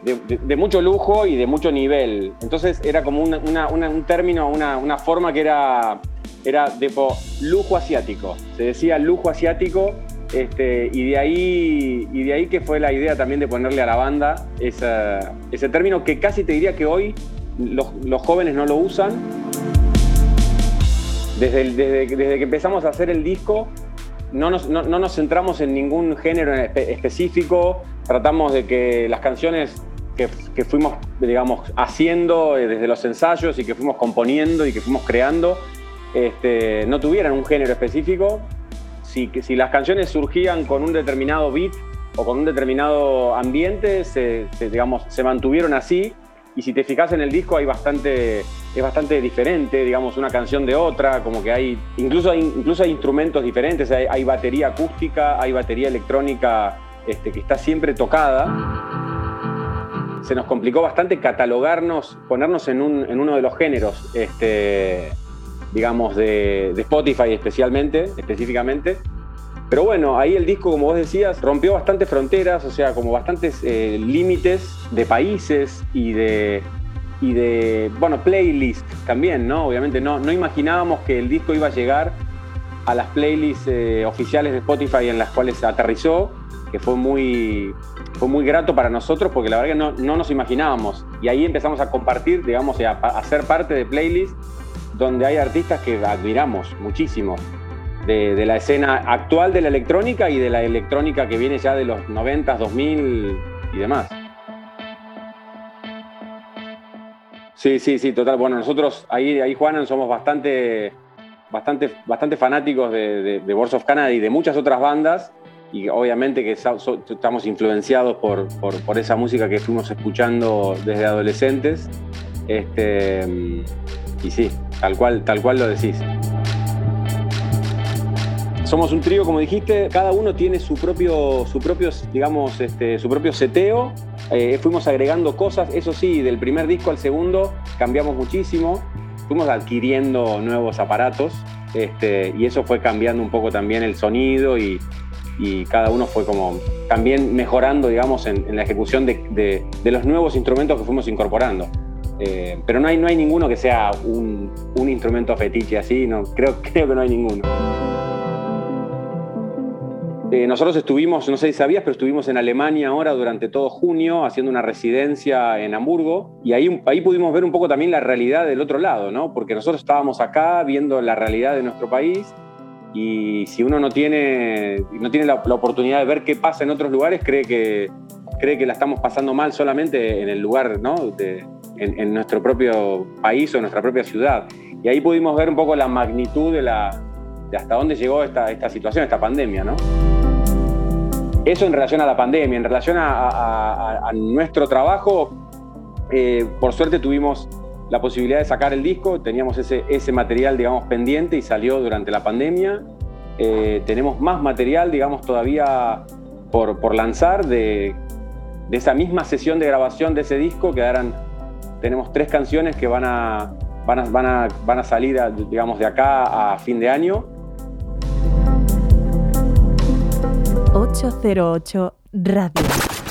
de, mucho lujo y de mucho nivel. Entonces era como un término, una, forma que era, era lujo asiático. Se decía lujo asiático este, y, de ahí, y de ahí que fue la idea también de ponerle a la banda ese término que casi te diría que hoy los, jóvenes no lo usan. Desde, desde, desde que empezamos a hacer el disco, no nos, no- no nos centramos en ningún género espe- específico, tratamos de que las canciones que, que fuimos, digamos, haciendo eh, desde los ensayos y que fuimos componiendo y que fuimos creando, este, no tuvieran un género específico. Si, si las canciones surgían con un determinado beat o con un determinado ambiente, se, se, digamos, se mantuvieron así. Y si te fijas en el disco hay bastante, es bastante diferente, digamos, una canción de otra, como que hay, incluso hay, incluso hay instrumentos diferentes, hay, hay batería acústica, hay batería electrónica este, que está siempre tocada. Se nos complicó bastante catalogarnos, ponernos en, un, en uno de los géneros, este, digamos, de, Spotify especialmente, específicamente. Pero bueno, ahí el disco, como vos decías, rompió bastantes fronteras, o sea, como bastantes eh, límites de países y de, y de, bueno, playlist también, ¿no? Obviamente no, no imaginábamos que el disco iba a llegar a las playlists eh, oficiales de Spotify en las cuales aterrizó, que fue muy, fue muy grato para nosotros porque la verdad que no, no nos imaginábamos. Y ahí empezamos a compartir, digamos, a, a ser parte de playlists donde hay artistas que admiramos muchísimo de, la escena actual de la electrónica y de la electrónica que viene ya de los 90, 2000 y demás. Sí, sí, sí, total. Bueno, nosotros ahí, ahí Juanan, somos bastante, bastante, bastante fanáticos de, de, of Canada y de muchas otras bandas. Y obviamente que estamos influenciados por, por, por esa música que fuimos escuchando desde adolescentes. Este, y sí, tal cual, tal cual lo decís. Somos un trío, como dijiste, cada uno tiene su propio, su propio digamos, este, su propio seteo. Eh, fuimos agregando cosas, eso sí, del primer disco al segundo cambiamos muchísimo. Fuimos adquiriendo nuevos aparatos este, y eso fue cambiando un poco también el sonido y, y cada uno fue como también mejorando, digamos, en, la ejecución de, de- de los nuevos instrumentos que fuimos incorporando. Eh, pero no hay, no hay ninguno que sea un, un instrumento fetiche así, no, creo, creo que no hay ninguno. Eh, nosotros estuvimos, no sé si sabías, pero estuvimos en Alemania ahora durante todo junio haciendo una residencia en Hamburgo y ahí, ahí pudimos ver un poco también la realidad del otro lado, ¿no? Porque nosotros estábamos acá viendo la realidad de nuestro país y si uno no tiene, no tiene la, oportunidad de ver qué pasa en otros lugares, cree que, cree que la estamos pasando mal solamente en el lugar, ¿no? En, nuestro propio país o en nuestra propia ciudad. Y ahí pudimos ver un poco la magnitud de, la, de hasta dónde llegó esta, esta situación, esta pandemia, ¿no? Eso en relación a la pandemia, en relación a nuestro trabajo, eh, por suerte tuvimos la posibilidad de sacar el disco, teníamos ese, ese material, digamos, pendiente y salió durante la pandemia. Eh, tenemos más material, digamos, todavía por, por lanzar de, de esa misma sesión de grabación de ese disco, tenemos tres canciones que van a, van a, van a, van a salir, digamos, de acá a fin de año. 808 Radio.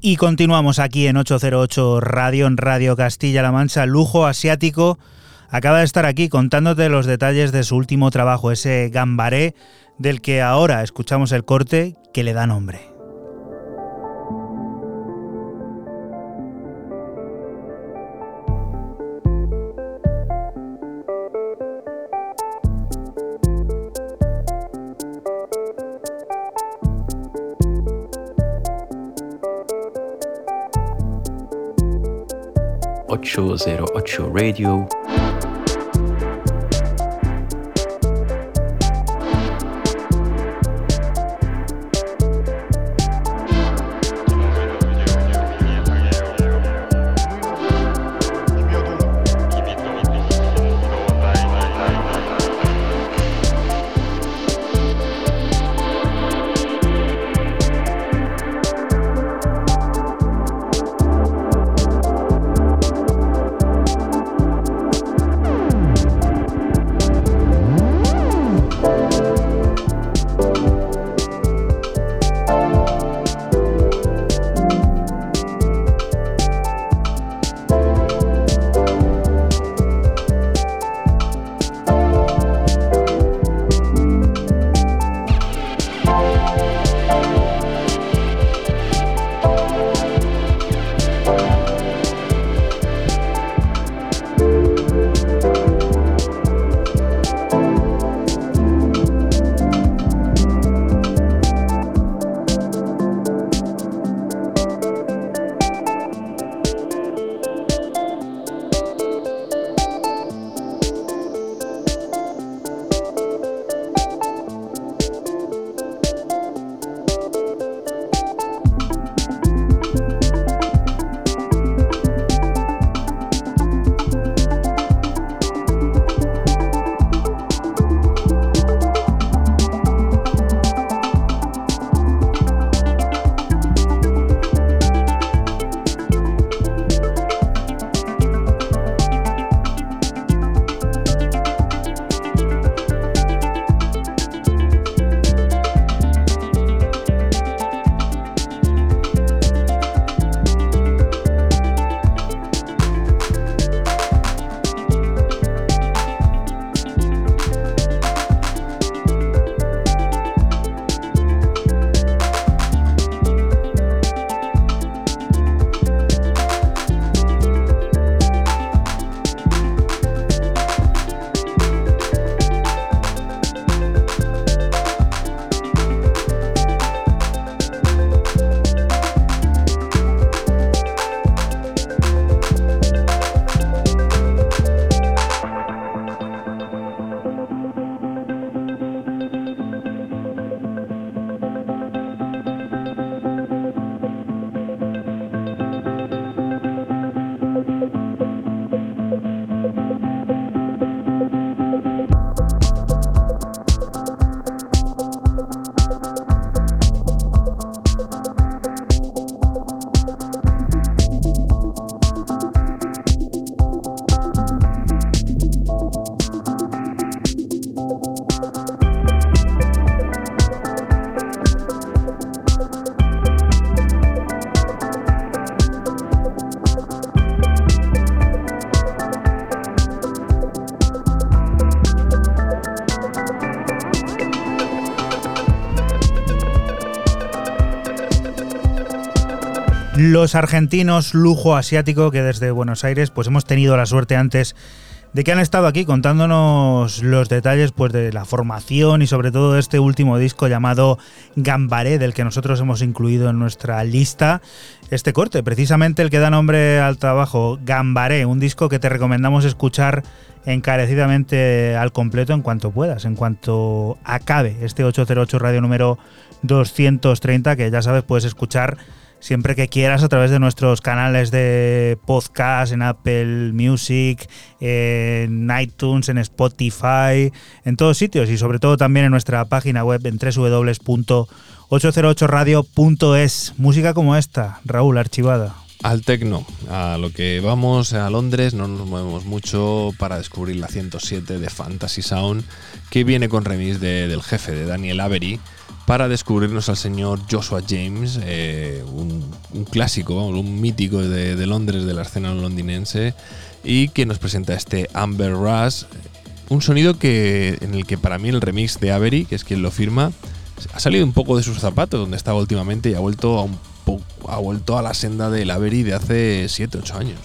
Y continuamos aquí en 808 Radio, en Radio Castilla-La Mancha, lujo asiático. Acaba de estar aquí contándote los detalles de su último trabajo, ese gambaré del que ahora escuchamos el corte que le da nombre. Ocho zero Radio. Los argentinos lujo asiático que desde Buenos Aires pues hemos tenido la suerte antes de que han estado aquí contándonos los detalles pues, de la formación y sobre todo de este último disco llamado Gambaré, del que nosotros hemos incluido en nuestra lista este corte, precisamente el que da nombre al trabajo, Gambaré, un disco que te recomendamos escuchar encarecidamente al completo en cuanto puedas, en cuanto acabe este 808 radio número 230, que ya sabes puedes escuchar siempre que quieras a través de nuestros canales de podcast en Apple Music, en iTunes, en Spotify, en todos sitios y sobre todo también en nuestra página web en www.808radio.es. Música como esta, Raúl, archivada. Al tecno, a lo que vamos a Londres, no nos movemos mucho para descubrir la 107 de Fantasy Sound, que viene con remix de- del jefe de Daniel Avery, para descubrirnos al señor Joshua James, eh, un, clásico, un mítico de, Londres, de la escena londinense, y que nos presenta este Amber Rush, un sonido que en el que para mí el remix de Avery, que es quien lo firma, ha salido un poco de sus zapatos, donde estaba últimamente, y ha vuelto a ha vuelto a la senda del Avery de hace 7-8 años.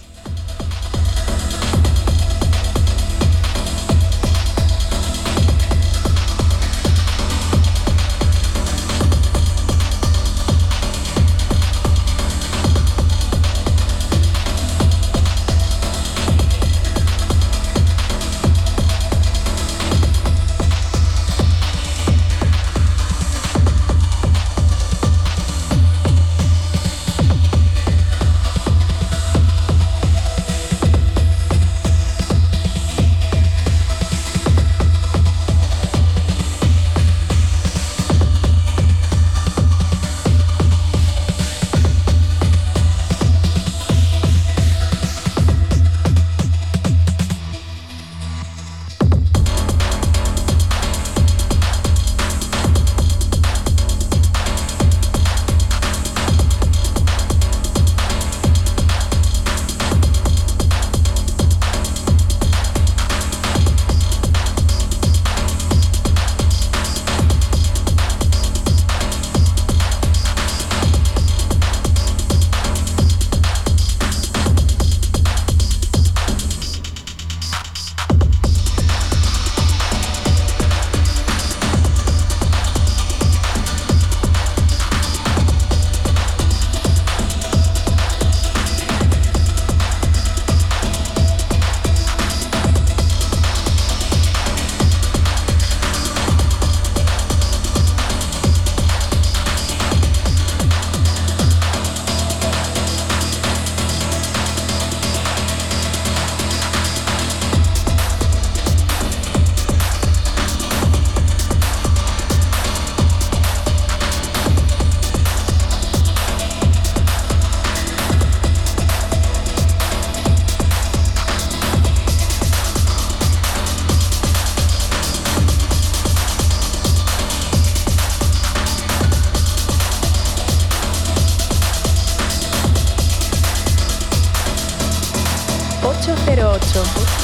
8.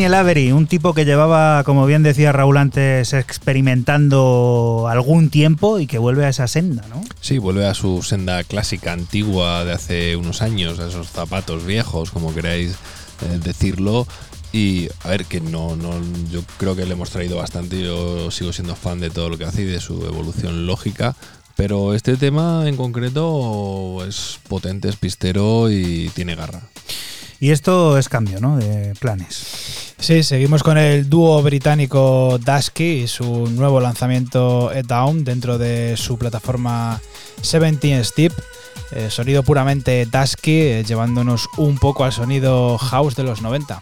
Daniel Avery, un tipo que llevaba, como bien decía Raúl antes, experimentando algún tiempo y que vuelve a esa senda, ¿no? Sí, vuelve a su senda clásica, antigua de hace unos años, a esos zapatos viejos, como queráis eh, decirlo. Y a ver, que no, no, yo creo que le hemos traído bastante. Yo sigo siendo fan de todo lo que hace y de su evolución lógica. Pero este tema en concreto es potente, es pistero y tiene garra. Y esto es cambio, ¿no? De planes. Sí, seguimos con el dúo británico Dusky y su nuevo lanzamiento It Down dentro de su plataforma 17 Steep. Eh, sonido puramente dusky, eh, llevándonos un poco al sonido house de los 90.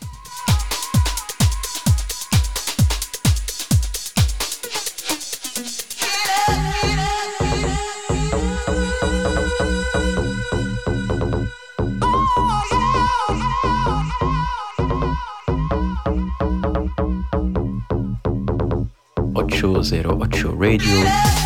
008 Radio.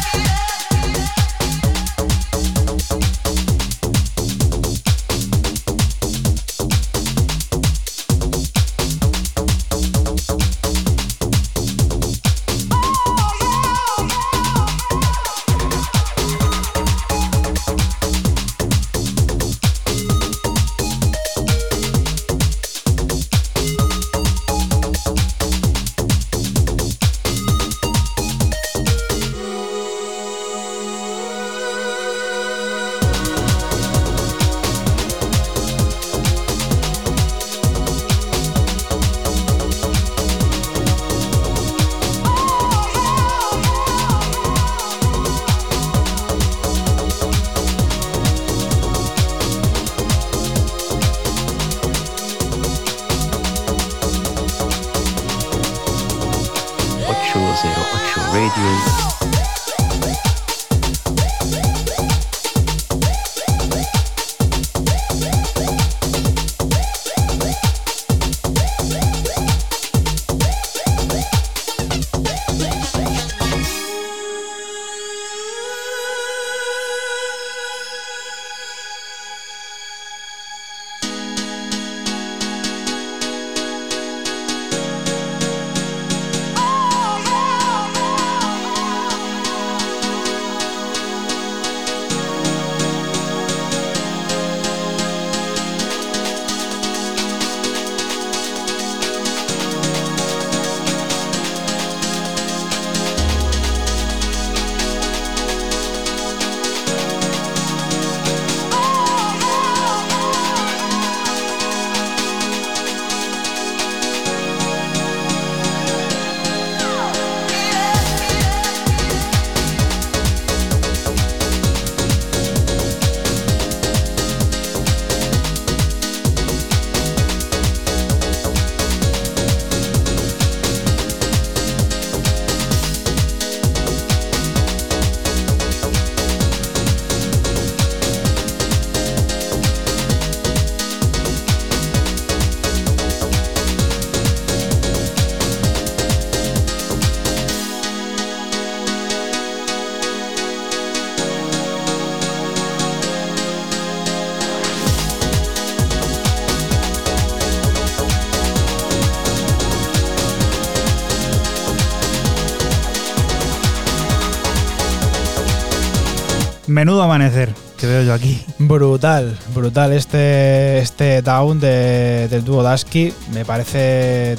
Menudo amanecer que veo yo aquí. Brutal, brutal este, este down de- del dúo Dusky. Me parece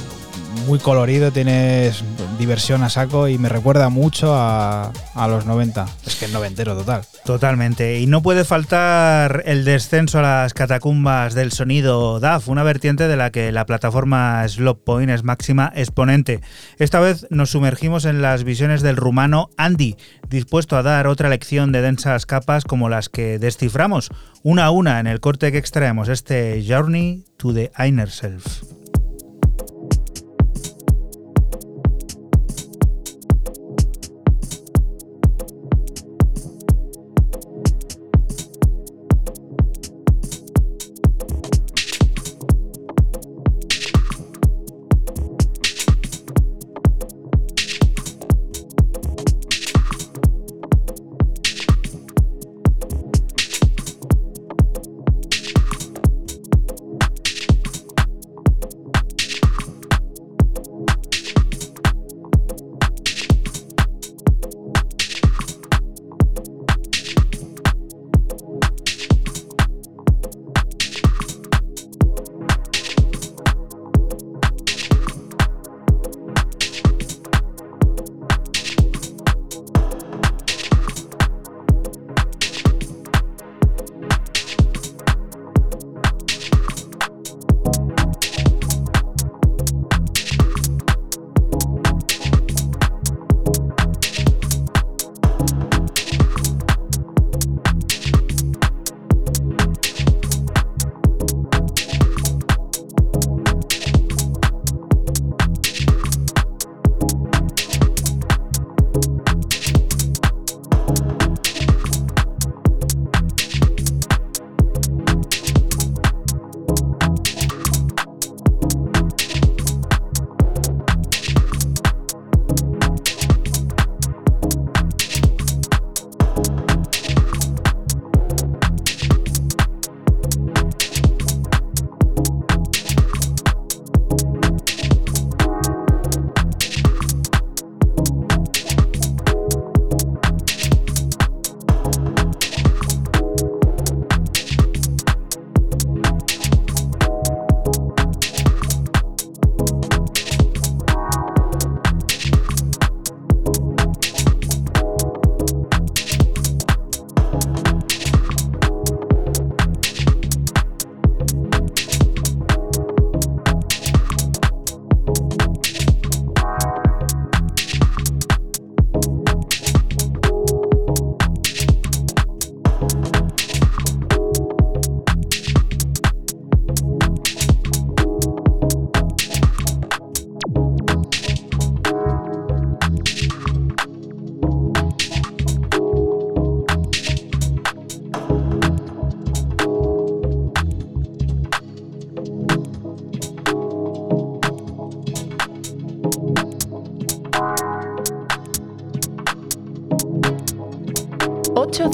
muy colorido, tiene diversión a saco y me recuerda mucho a, a los 90. Es que es noventero total. Totalmente. Y no puede faltar el descenso a las catacumbas del sonido DAF, una vertiente de la que la plataforma Sloppoint es máxima exponente. Esta vez nos sumergimos en las visiones del rumano Andy, dispuesto a dar otra lección de densas capas como las que desciframos una a una en el corte que extraemos, este Journey to the Inner Self.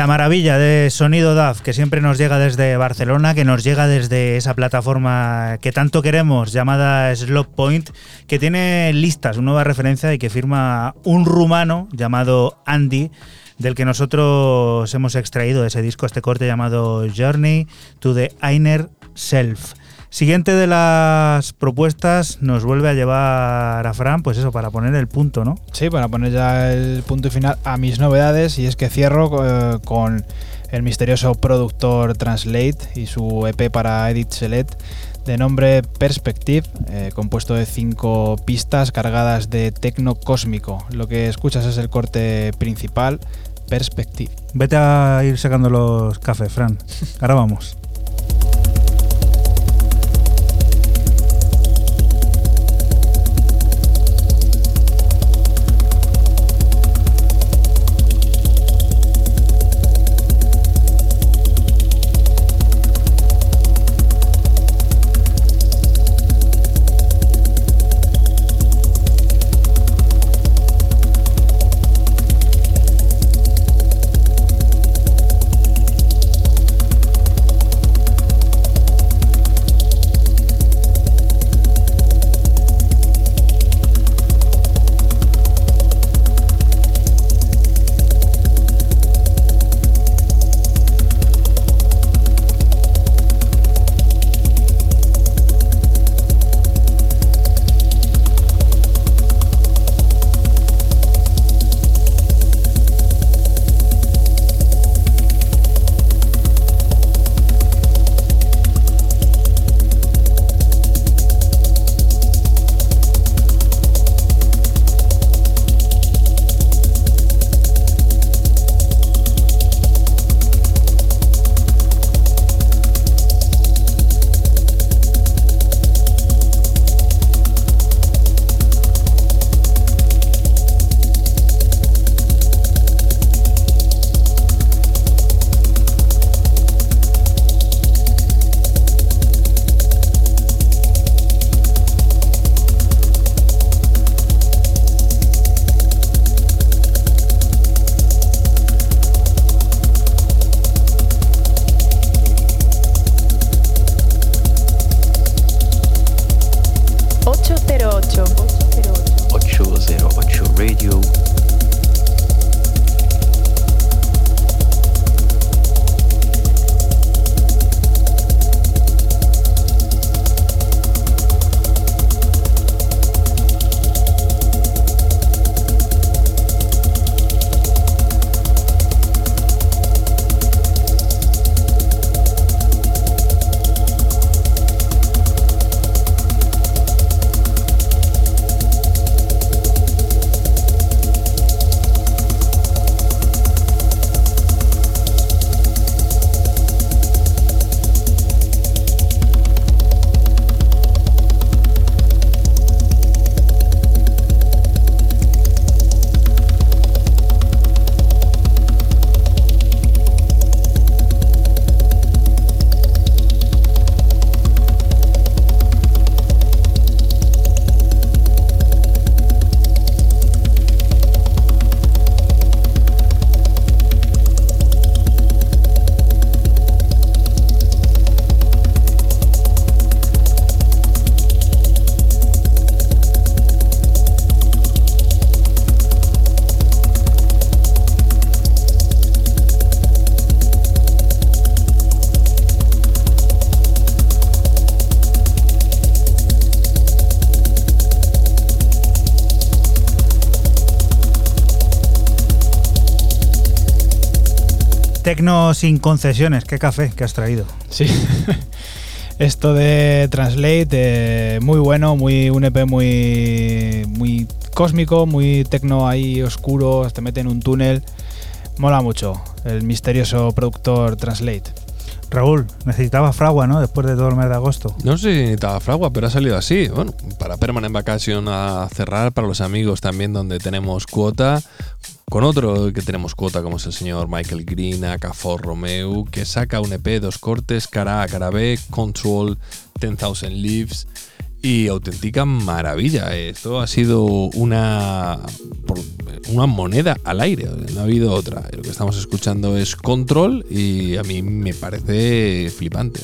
La maravilla de Sonido DAF, que siempre nos llega desde Barcelona, que nos llega desde esa plataforma que tanto queremos, llamada Slot Point, que tiene listas, una nueva referencia y que firma un rumano llamado Andy, del que nosotros hemos extraído de ese disco este corte llamado Journey to the Inner Self. Siguiente de las propuestas nos vuelve a llevar a Fran, pues eso, para poner el punto, ¿no? Sí, para poner ya el punto final a mis novedades y es que cierro eh, con el misterioso productor Translate y su EP para Edit Select de nombre Perspective, eh, compuesto de cinco pistas cargadas de tecno cósmico. Lo que escuchas es el corte principal, Perspective. Vete a ir sacando los cafés, Fran. Ahora vamos. Tecno sin concesiones, qué café que has traído. Sí. Esto de Translate, eh, muy bueno, muy un EP muy, muy cósmico, muy tecno ahí oscuro, te mete en un túnel. Mola mucho el misterioso productor Translate. Raúl, necesitaba fragua, ¿no? Después de todo el mes de agosto. No sé si necesitaba fragua, pero ha salido así. Bueno, para Permanent Vacation a cerrar, para los amigos también donde tenemos cuota, con otro que tenemos cuota como es el señor Michael Green, Acafor Romeo, que saca un EP, dos cortes, cara A, cara B, Control, 10,000 Leaves y auténtica maravilla. Esto ha sido una, una moneda al aire, no ha habido otra. Lo que estamos escuchando es Control y a mí me parece flipante.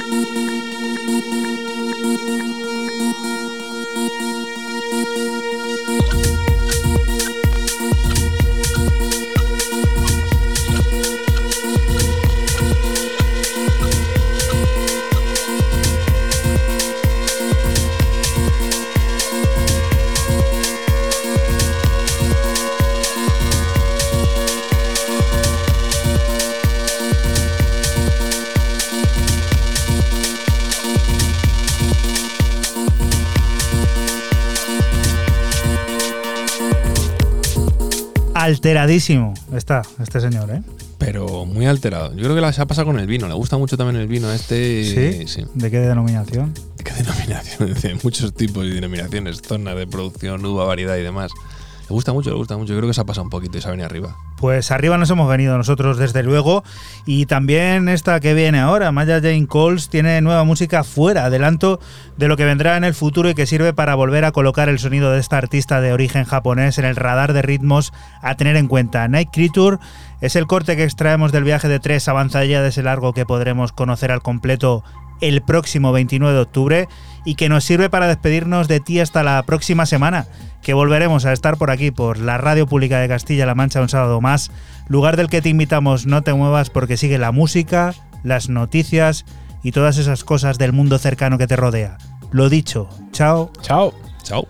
Thank you. Alteradísimo está este señor, ¿eh? Pero muy alterado. Yo creo que se ha pasado con el vino. Le gusta mucho también el vino este. ¿Sí? ¿De qué denominación? ¿De qué denominación? De muchos tipos y denominaciones. Zona de producción, uva, variedad y demás. Le gusta mucho, le gusta mucho. Yo creo que se ha pasado un poquito y se ha venido arriba. Pues arriba nos hemos venido nosotros, desde luego. Y también esta que viene ahora, Maya Jane Coles, tiene nueva música fuera, adelanto de lo que vendrá en el futuro y que sirve para volver a colocar el sonido de esta artista de origen japonés en el radar de ritmos a tener en cuenta. Night Creature es el corte que extraemos del viaje de tres avanzadilla de ese largo que podremos conocer al completo el próximo 29 de octubre y que nos sirve para despedirnos de ti hasta la próxima semana, que volveremos a estar por aquí, por la Radio Pública de Castilla-La Mancha un sábado más, lugar del que te invitamos no te muevas porque sigue la música, las noticias y todas esas cosas del mundo cercano que te rodea. Lo dicho, chao. Chao. Chao.